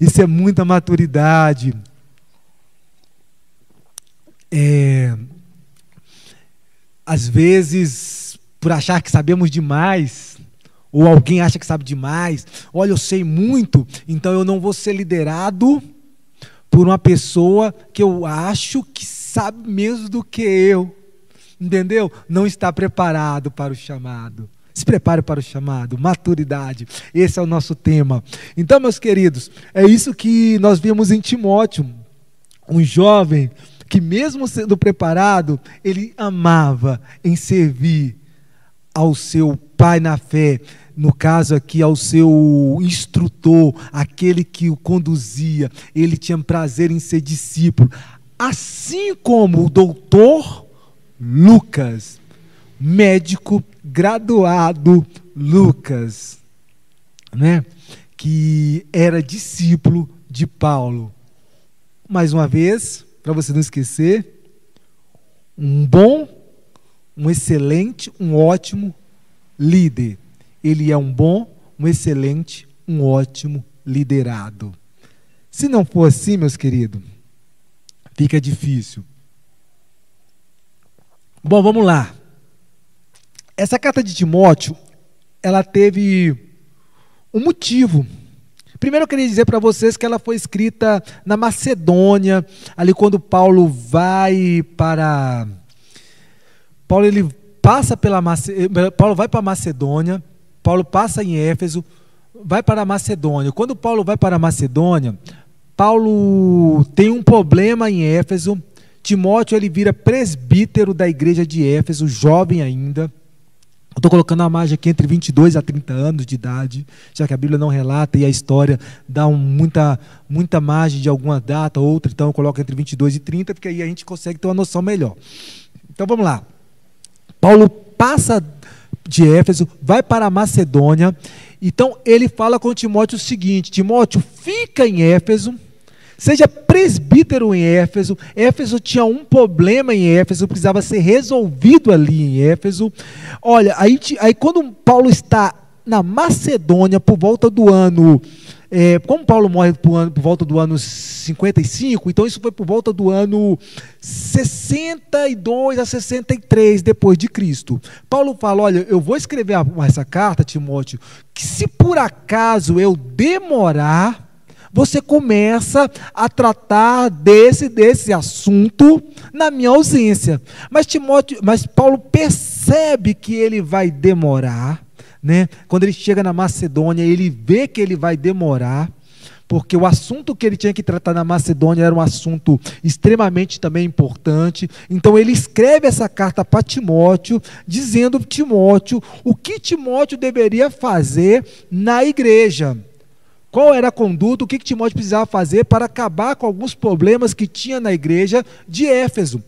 Isso é muita maturidade. É, às vezes, por achar que sabemos demais, ou alguém acha que sabe demais, olha, eu sei muito, então eu não vou ser liderado por uma pessoa que eu acho que sabe menos do que eu. Entendeu? Não está preparado para o chamado. Se prepare para o chamado, maturidade. Esse é o nosso tema. Então, meus queridos, é isso que nós vimos em Timóteo. Um jovem que, mesmo sendo preparado, ele amava em servir ao seu pai na fé, no caso aqui ao seu instrutor, aquele que o conduzia, ele tinha prazer em ser discípulo, assim como o doutor Lucas, médico graduado Lucas, né, que era discípulo de Paulo. Mais uma vez, para você não esquecer, um bom, um excelente, um ótimo líder. Ele é um bom, um excelente, um ótimo liderado. Se não for assim, meus queridos, fica difícil. Bom, vamos lá. Essa carta de Timóteo, ela teve um motivo. Primeiro eu queria dizer para vocês que ela foi escrita na Macedônia, ali quando Paulo vai para Paulo ele passa pela Paulo vai para Macedônia, Paulo passa em Éfeso, vai para a Macedônia. Quando Paulo vai para a Macedônia, Paulo tem um problema em Éfeso. Timóteo ele vira presbítero da igreja de Éfeso, jovem ainda. Estou colocando a margem aqui entre 22 a 30 anos de idade, já que a Bíblia não relata e a história dá um, muita, muita margem de alguma data, outra, então eu coloco entre 22 e 30, porque aí a gente consegue ter uma noção melhor. Então vamos lá. Paulo passa de Éfeso, vai para a Macedônia, então ele fala com Timóteo o seguinte: Timóteo, fica em Éfeso Seja presbítero em Éfeso. Éfeso tinha um problema em Éfeso, precisava ser resolvido ali em Éfeso. Olha, aí, aí quando Paulo está na Macedônia por volta do ano. É, como Paulo morre por, ano, por, volta do ano 55, então isso foi por volta do ano 62 a 63 depois de Cristo. Paulo fala: Olha, eu vou escrever essa carta, Timóteo, que se por acaso eu demorar, você começa a tratar desse desse assunto na minha ausência. Mas Timóteo, mas Paulo percebe que ele vai demorar, né? Quando ele chega na Macedônia, ele vê que ele vai demorar porque o assunto que ele tinha que tratar na Macedônia era um assunto extremamente também importante. Então ele escreve essa carta para Timóteo, dizendo Timóteo o que Timóteo deveria fazer na igreja. Qual era a conduta, o que, que Timóteo precisava fazer para acabar com alguns problemas que tinha na igreja de Éfeso.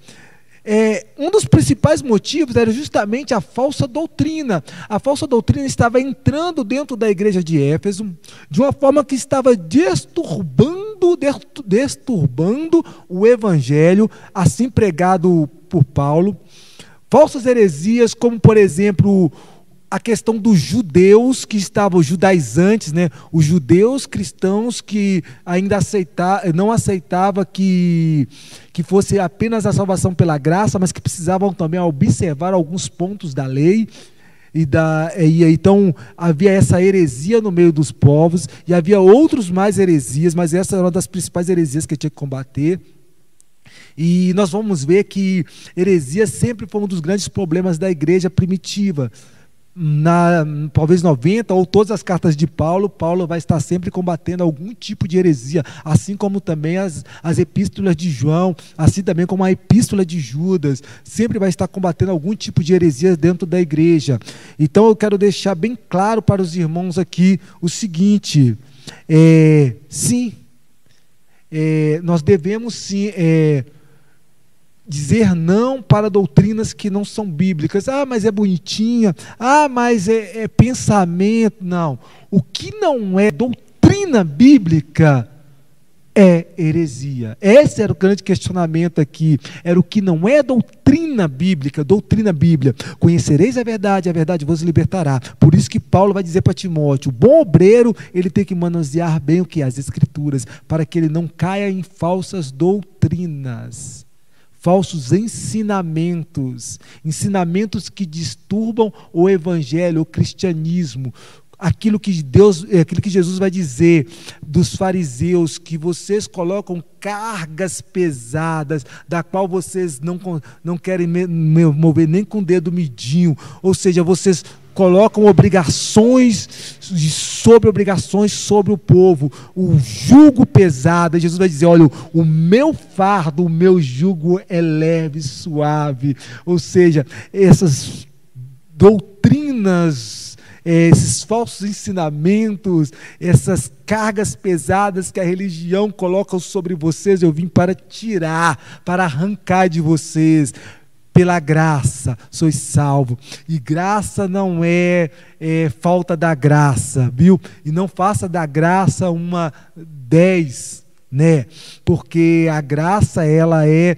É, um dos principais motivos era justamente a falsa doutrina. A falsa doutrina estava entrando dentro da igreja de Éfeso de uma forma que estava disturbando, disturbando o evangelho, assim pregado por Paulo. Falsas heresias, como por exemplo a questão dos judeus que estavam judaizantes, né? os judeus cristãos que ainda aceita, não aceitavam que, que fosse apenas a salvação pela graça, mas que precisavam também observar alguns pontos da lei. E, da, e então havia essa heresia no meio dos povos, e havia outros mais heresias, mas essa era uma das principais heresias que tinha que combater. E nós vamos ver que heresia sempre foi um dos grandes problemas da igreja primitiva na talvez 90 ou todas as cartas de Paulo, Paulo vai estar sempre combatendo algum tipo de heresia, assim como também as, as epístolas de João, assim também como a epístola de Judas, sempre vai estar combatendo algum tipo de heresia dentro da igreja. Então eu quero deixar bem claro para os irmãos aqui o seguinte: é, sim, é, nós devemos sim. É, dizer não para doutrinas que não são bíblicas. Ah, mas é bonitinha. Ah, mas é, é pensamento. Não. O que não é doutrina bíblica é heresia. Esse era o grande questionamento aqui. Era o que não é doutrina bíblica, doutrina bíblia. Conhecereis a verdade, a verdade vos libertará. Por isso que Paulo vai dizer para Timóteo, o bom obreiro, ele tem que manusear bem o que as escrituras, para que ele não caia em falsas doutrinas falsos ensinamentos, ensinamentos que disturbam o evangelho, o cristianismo, aquilo que Deus, é, aquilo que Jesus vai dizer dos fariseus que vocês colocam cargas pesadas, da qual vocês não, não querem mover nem com o dedo midinho, ou seja, vocês colocam obrigações sobre obrigações sobre o povo, o jugo pesado. Jesus vai dizer: olha, o meu fardo, o meu jugo é leve, suave. Ou seja, essas doutrinas é, esses falsos ensinamentos, essas cargas pesadas que a religião coloca sobre vocês, eu vim para tirar, para arrancar de vocês. Pela graça sois salvo. E graça não é, é falta da graça, viu? E não faça da graça uma dez, né? Porque a graça ela é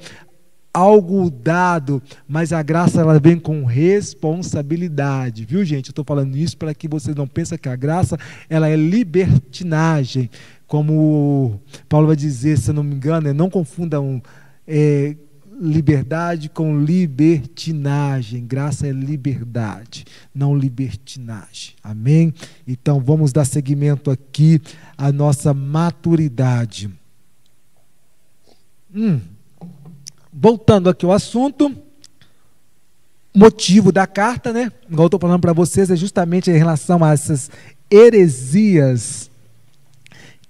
algo dado, mas a graça ela vem com responsabilidade, viu gente? Eu estou falando isso para que você não pense que a graça ela é libertinagem, como Paulo vai dizer, se não me engano, é, não confundam é, liberdade com libertinagem. Graça é liberdade, não libertinagem. Amém? Então vamos dar seguimento aqui à nossa maturidade. Hum voltando aqui ao assunto, motivo da carta, né? Igual estou falando para vocês, é justamente em relação a essas heresias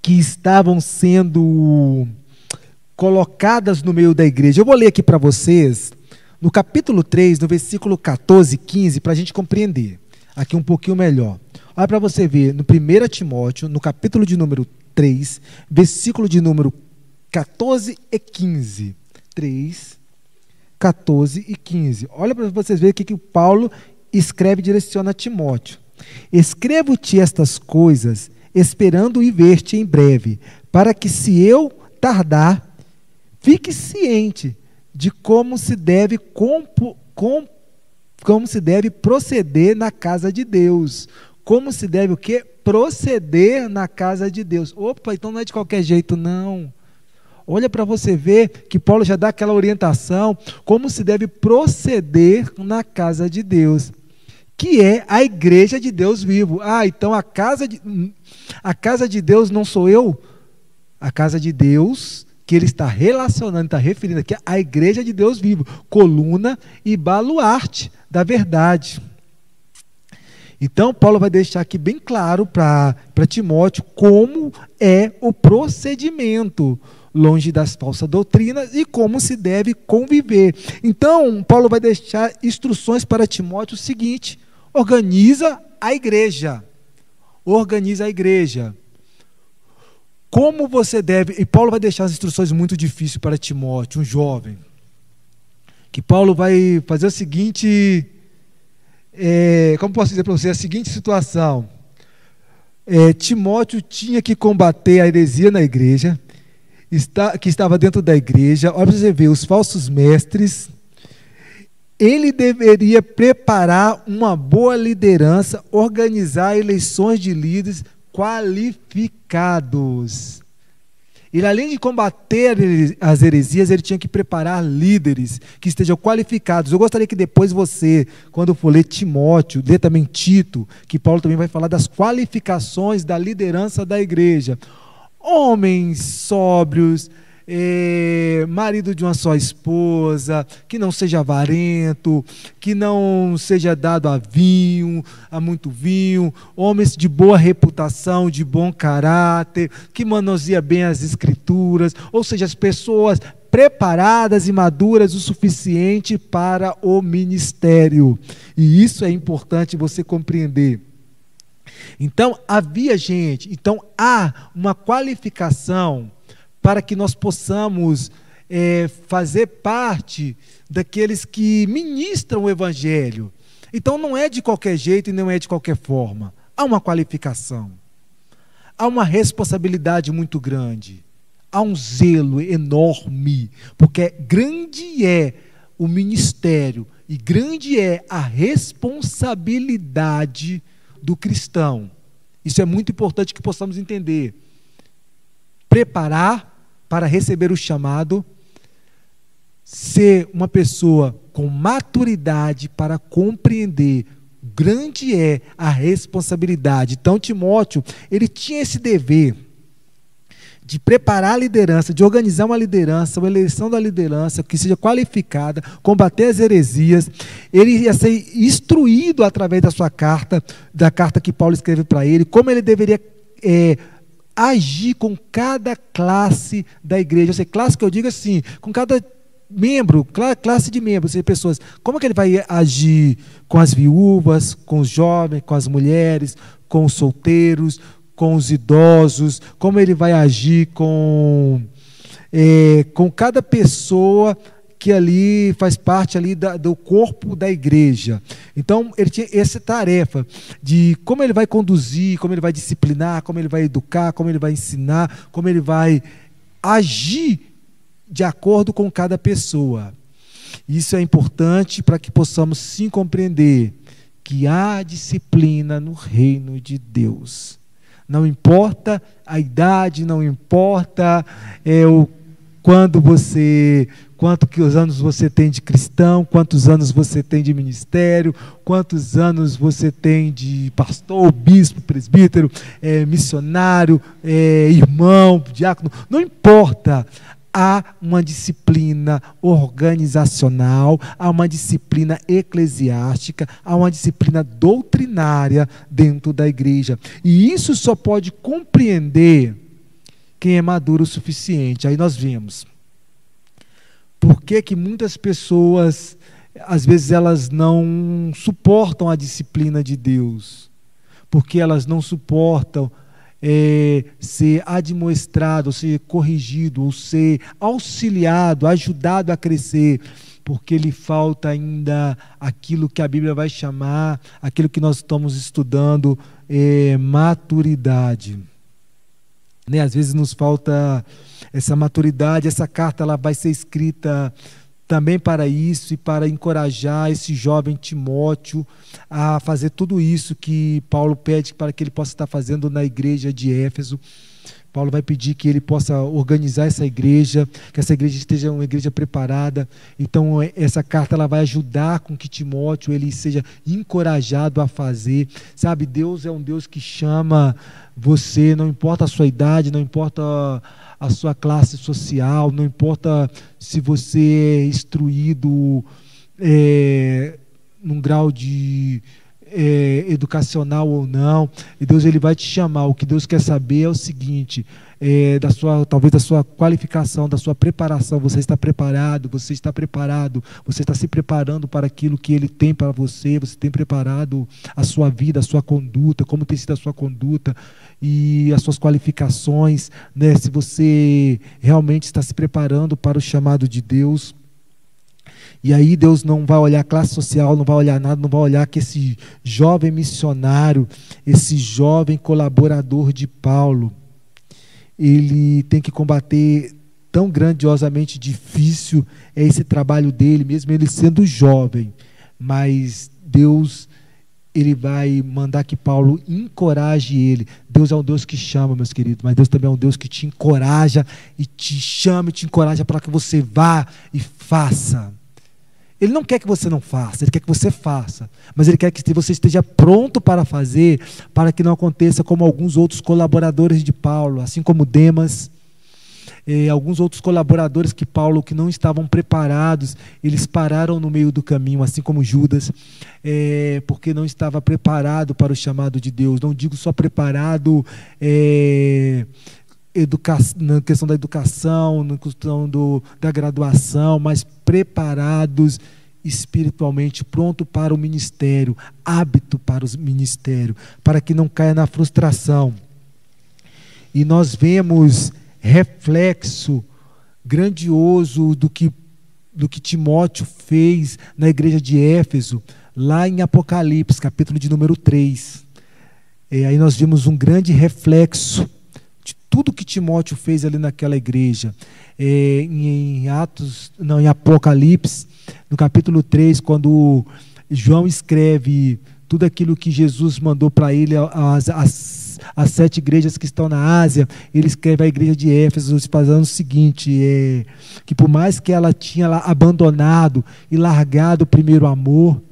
que estavam sendo colocadas no meio da igreja. Eu vou ler aqui para vocês, no capítulo 3, no versículo 14 e 15, para a gente compreender aqui um pouquinho melhor. Olha para você ver, no 1 Timóteo, no capítulo de número 3, versículo de número 14 e 15. 3, 14 e 15. Olha para vocês verem o que, que Paulo escreve e direciona a Timóteo. Escrevo-te estas coisas, esperando ir ver-te em breve, para que, se eu tardar, fique ciente de como se deve compo, com, como se deve proceder na casa de Deus. Como se deve o quê? Proceder na casa de Deus. Opa, então não é de qualquer jeito, não. Olha para você ver que Paulo já dá aquela orientação como se deve proceder na casa de Deus, que é a igreja de Deus vivo. Ah, então a casa de, a casa de Deus não sou eu? A casa de Deus que ele está relacionando, está referindo aqui à igreja de Deus vivo, coluna e baluarte da verdade. Então, Paulo vai deixar aqui bem claro para Timóteo como é o procedimento longe das falsas doutrinas e como se deve conviver. Então, Paulo vai deixar instruções para Timóteo o seguinte: organiza a igreja. Organiza a igreja. Como você deve, e Paulo vai deixar as instruções muito difíceis para Timóteo, um jovem. Que Paulo vai fazer o seguinte, é, como posso dizer para você, a seguinte situação. É, Timóteo tinha que combater a heresia na igreja, está, que estava dentro da igreja, olha para você ver, os falsos mestres, ele deveria preparar uma boa liderança, organizar eleições de líderes qualificados. Ele, além de combater as heresias, ele tinha que preparar líderes que estejam qualificados. Eu gostaria que depois você, quando for ler Timóteo, lê também Tito, que Paulo também vai falar das qualificações da liderança da igreja homens sóbrios, é, marido de uma só esposa, que não seja avarento, que não seja dado a vinho, a muito vinho, homens de boa reputação, de bom caráter, que manuseia bem as escrituras, ou seja, as pessoas preparadas e maduras o suficiente para o ministério. E isso é importante você compreender. Então, havia gente, então há uma qualificação para que nós possamos é, fazer parte daqueles que ministram o Evangelho. Então, não é de qualquer jeito e não é de qualquer forma. Há uma qualificação, há uma responsabilidade muito grande, há um zelo enorme, porque grande é o ministério e grande é a responsabilidade do cristão. Isso é muito importante que possamos entender. Preparar para receber o chamado, ser uma pessoa com maturidade para compreender grande é a responsabilidade. Então Timóteo, ele tinha esse dever de preparar a liderança, de organizar uma liderança, uma eleição da liderança que seja qualificada, combater as heresias. Ele ia ser instruído através da sua carta, da carta que Paulo escreve para ele, como ele deveria é, agir com cada classe da igreja. Ou seja, classe que eu digo assim, com cada membro, classe de membros, de pessoas. Como é que ele vai agir com as viúvas, com os jovens, com as mulheres, com os solteiros, com os idosos, como ele vai agir com, é, com cada pessoa que ali faz parte ali da, do corpo da igreja. Então ele tinha essa tarefa de como ele vai conduzir, como ele vai disciplinar, como ele vai educar, como ele vai ensinar, como ele vai agir de acordo com cada pessoa. Isso é importante para que possamos sim compreender que há disciplina no reino de Deus. Não importa a idade, não importa é, o quando você, quanto que os anos você tem de cristão, quantos anos você tem de ministério, quantos anos você tem de pastor, bispo, presbítero, é, missionário, é, irmão, diácono, não importa há uma disciplina organizacional, há uma disciplina eclesiástica, há uma disciplina doutrinária dentro da igreja. E isso só pode compreender quem é maduro o suficiente. Aí nós vemos. Por que, que muitas pessoas, às vezes, elas não suportam a disciplina de Deus? Porque elas não suportam é, ser admoestrado, ser corrigido, ou ser auxiliado, ajudado a crescer, porque lhe falta ainda aquilo que a Bíblia vai chamar, aquilo que nós estamos estudando, é, maturidade. Né? Às vezes nos falta essa maturidade, essa carta ela vai ser escrita também para isso e para encorajar esse jovem Timóteo a fazer tudo isso que Paulo pede para que ele possa estar fazendo na igreja de Éfeso. Paulo vai pedir que ele possa organizar essa igreja, que essa igreja esteja uma igreja preparada. Então essa carta ela vai ajudar com que Timóteo ele seja encorajado a fazer. Sabe, Deus é um Deus que chama você, não importa a sua idade, não importa a sua classe social, não importa se você é instruído é, num grau de é, educacional ou não, e Deus ele vai te chamar. O que Deus quer saber é o seguinte: é, da sua, talvez da sua qualificação, da sua preparação. Você está preparado, você está preparado, você está se preparando para aquilo que Ele tem para você. Você tem preparado a sua vida, a sua conduta, como tem sido a sua conduta e as suas qualificações, né? Se você realmente está se preparando para o chamado de Deus. E aí Deus não vai olhar classe social, não vai olhar nada, não vai olhar que esse jovem missionário, esse jovem colaborador de Paulo, ele tem que combater tão grandiosamente difícil é esse trabalho dele, mesmo ele sendo jovem. Mas Deus ele vai mandar que Paulo encoraje ele. Deus é um Deus que chama, meus queridos, mas Deus também é um Deus que te encoraja e te chama e te encoraja para que você vá e faça. Ele não quer que você não faça, ele quer que você faça. Mas ele quer que você esteja pronto para fazer, para que não aconteça como alguns outros colaboradores de Paulo, assim como Demas, eh, alguns outros colaboradores que Paulo que não estavam preparados, eles pararam no meio do caminho, assim como Judas, eh, porque não estava preparado para o chamado de Deus. Não digo só preparado eh, educa na questão da educação, na questão do, da graduação, mas preparados espiritualmente, pronto para o ministério, hábito para o ministério, para que não caia na frustração. E nós vemos reflexo grandioso do que, do que Timóteo fez na igreja de Éfeso, lá em Apocalipse, capítulo de número 3. E aí nós vimos um grande reflexo de tudo que Timóteo fez ali naquela igreja. É, em Atos, não, em Apocalipse, no capítulo 3, quando João escreve tudo aquilo que Jesus mandou para ele, as, as as sete igrejas que estão na Ásia, ele escreve à igreja de Éfeso, falando o seguinte: é, que por mais que ela tinha abandonado e largado o primeiro amor,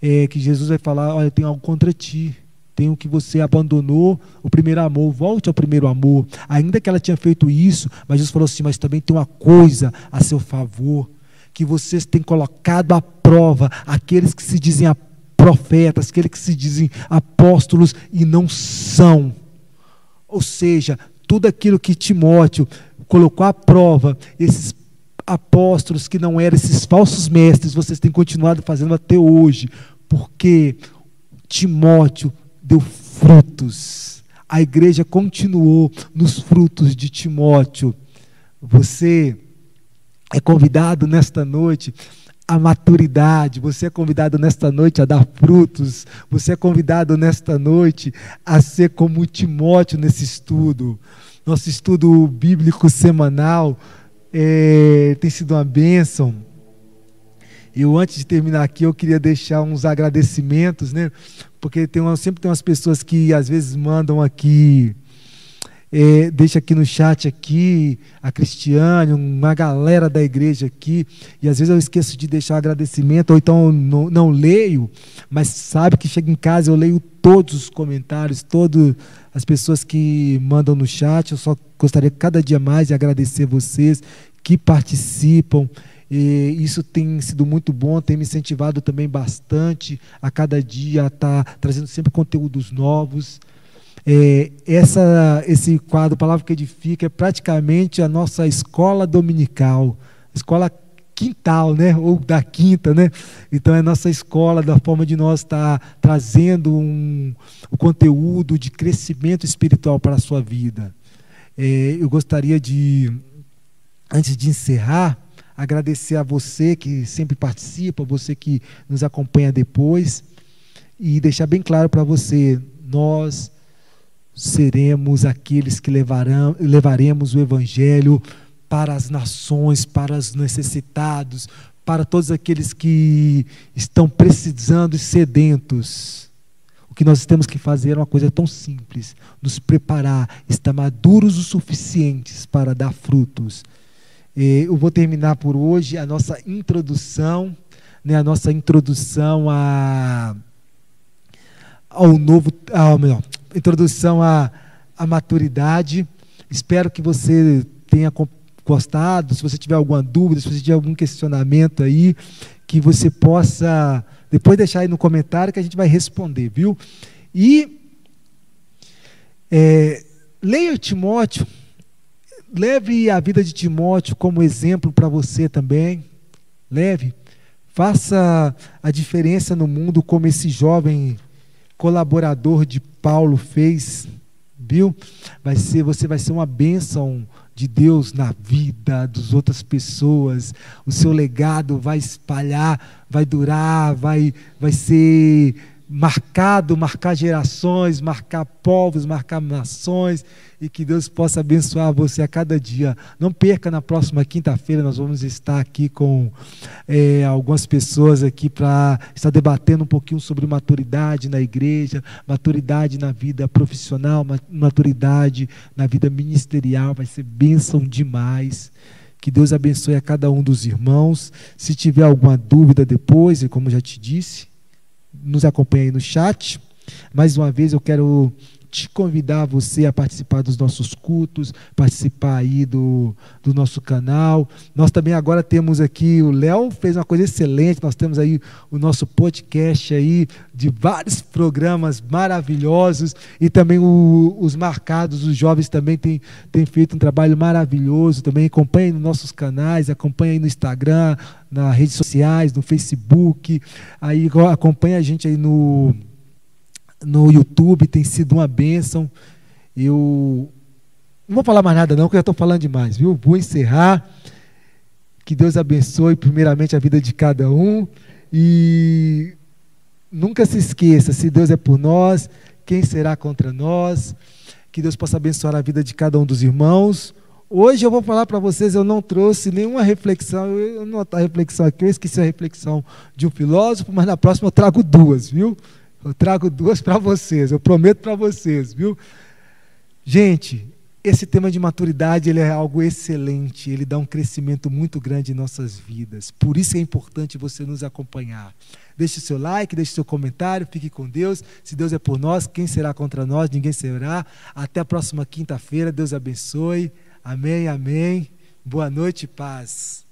é, que Jesus vai falar: Olha, eu tenho algo contra ti. Tenho que você abandonou o primeiro amor, volte ao primeiro amor. Ainda que ela tinha feito isso, mas Jesus falou assim: Mas também tem uma coisa a seu favor, que vocês têm colocado à prova aqueles que se dizem profetas, aqueles que se dizem apóstolos e não são. Ou seja, tudo aquilo que Timóteo colocou à prova, esses apóstolos que não eram esses falsos mestres, vocês têm continuado fazendo até hoje, porque Timóteo deu frutos. A igreja continuou nos frutos de Timóteo. Você é convidado nesta noite à maturidade, você é convidado nesta noite a dar frutos, você é convidado nesta noite a ser como Timóteo nesse estudo. Nosso estudo bíblico semanal é, tem sido uma bênção. Eu, antes de terminar aqui, eu queria deixar uns agradecimentos, né? Porque tem uma, sempre tem umas pessoas que às vezes mandam aqui, é, deixa aqui no chat aqui, a Cristiane, uma galera da igreja aqui, e às vezes eu esqueço de deixar agradecimento, ou então não, não leio, mas sabe que chega em casa eu leio todos os comentários, todas as pessoas que mandam no chat. Eu só gostaria cada dia mais de agradecer vocês que participam. E isso tem sido muito bom, tem me incentivado também bastante a cada dia estar tá trazendo sempre conteúdos novos. É, essa, esse quadro, Palavra que Edifica, é praticamente a nossa escola dominical, escola quintal, né? ou da quinta. Né? Então, é a nossa escola, da forma de nós estar tá trazendo um, um conteúdo de crescimento espiritual para a sua vida. É, eu gostaria de, antes de encerrar, agradecer a você que sempre participa, você que nos acompanha depois, e deixar bem claro para você: nós seremos aqueles que levarão, levaremos o Evangelho para as nações, para os necessitados, para todos aqueles que estão precisando e sedentos. O que nós temos que fazer é uma coisa tão simples: nos preparar, estar maduros o suficientes para dar frutos eu vou terminar por hoje a nossa introdução, né, a nossa introdução a, ao novo, ao, melhor, introdução à, à maturidade. Espero que você tenha gostado. Se você tiver alguma dúvida, se você tiver algum questionamento aí, que você possa depois deixar aí no comentário que a gente vai responder, viu? E é, leia Timóteo Leve a vida de Timóteo como exemplo para você também. Leve. Faça a diferença no mundo como esse jovem colaborador de Paulo fez. Viu? Vai ser, você vai ser uma bênção de Deus na vida das outras pessoas. O seu legado vai espalhar, vai durar, vai, vai ser marcado, marcar gerações, marcar povos, marcar nações e que Deus possa abençoar você a cada dia. Não perca na próxima quinta-feira, nós vamos estar aqui com é, algumas pessoas aqui para estar debatendo um pouquinho sobre maturidade na igreja, maturidade na vida profissional, maturidade na vida ministerial. Vai ser bênção demais. Que Deus abençoe a cada um dos irmãos. Se tiver alguma dúvida depois, e como já te disse, nos acompanha aí no chat. Mais uma vez eu quero te convidar você a participar dos nossos cultos, participar aí do, do nosso canal. Nós também agora temos aqui, o Léo fez uma coisa excelente, nós temos aí o nosso podcast aí de vários programas maravilhosos e também o, os marcados, os jovens também têm, têm feito um trabalho maravilhoso, também acompanhe nos nossos canais, acompanhe aí no Instagram, nas redes sociais, no Facebook, aí acompanha a gente aí no no YouTube, tem sido uma bênção. Eu não vou falar mais nada não, porque eu já estou falando demais, viu? Vou encerrar. Que Deus abençoe primeiramente a vida de cada um e nunca se esqueça, se Deus é por nós, quem será contra nós? Que Deus possa abençoar a vida de cada um dos irmãos. Hoje eu vou falar para vocês, eu não trouxe nenhuma reflexão, eu não a reflexão aqui, eu esqueci a reflexão de um filósofo, mas na próxima eu trago duas, viu? Eu trago duas para vocês, eu prometo para vocês, viu? Gente, esse tema de maturidade ele é algo excelente, ele dá um crescimento muito grande em nossas vidas. Por isso é importante você nos acompanhar. Deixe seu like, deixe seu comentário, fique com Deus. Se Deus é por nós, quem será contra nós? Ninguém será. Até a próxima quinta-feira. Deus abençoe. Amém, amém. Boa noite, paz.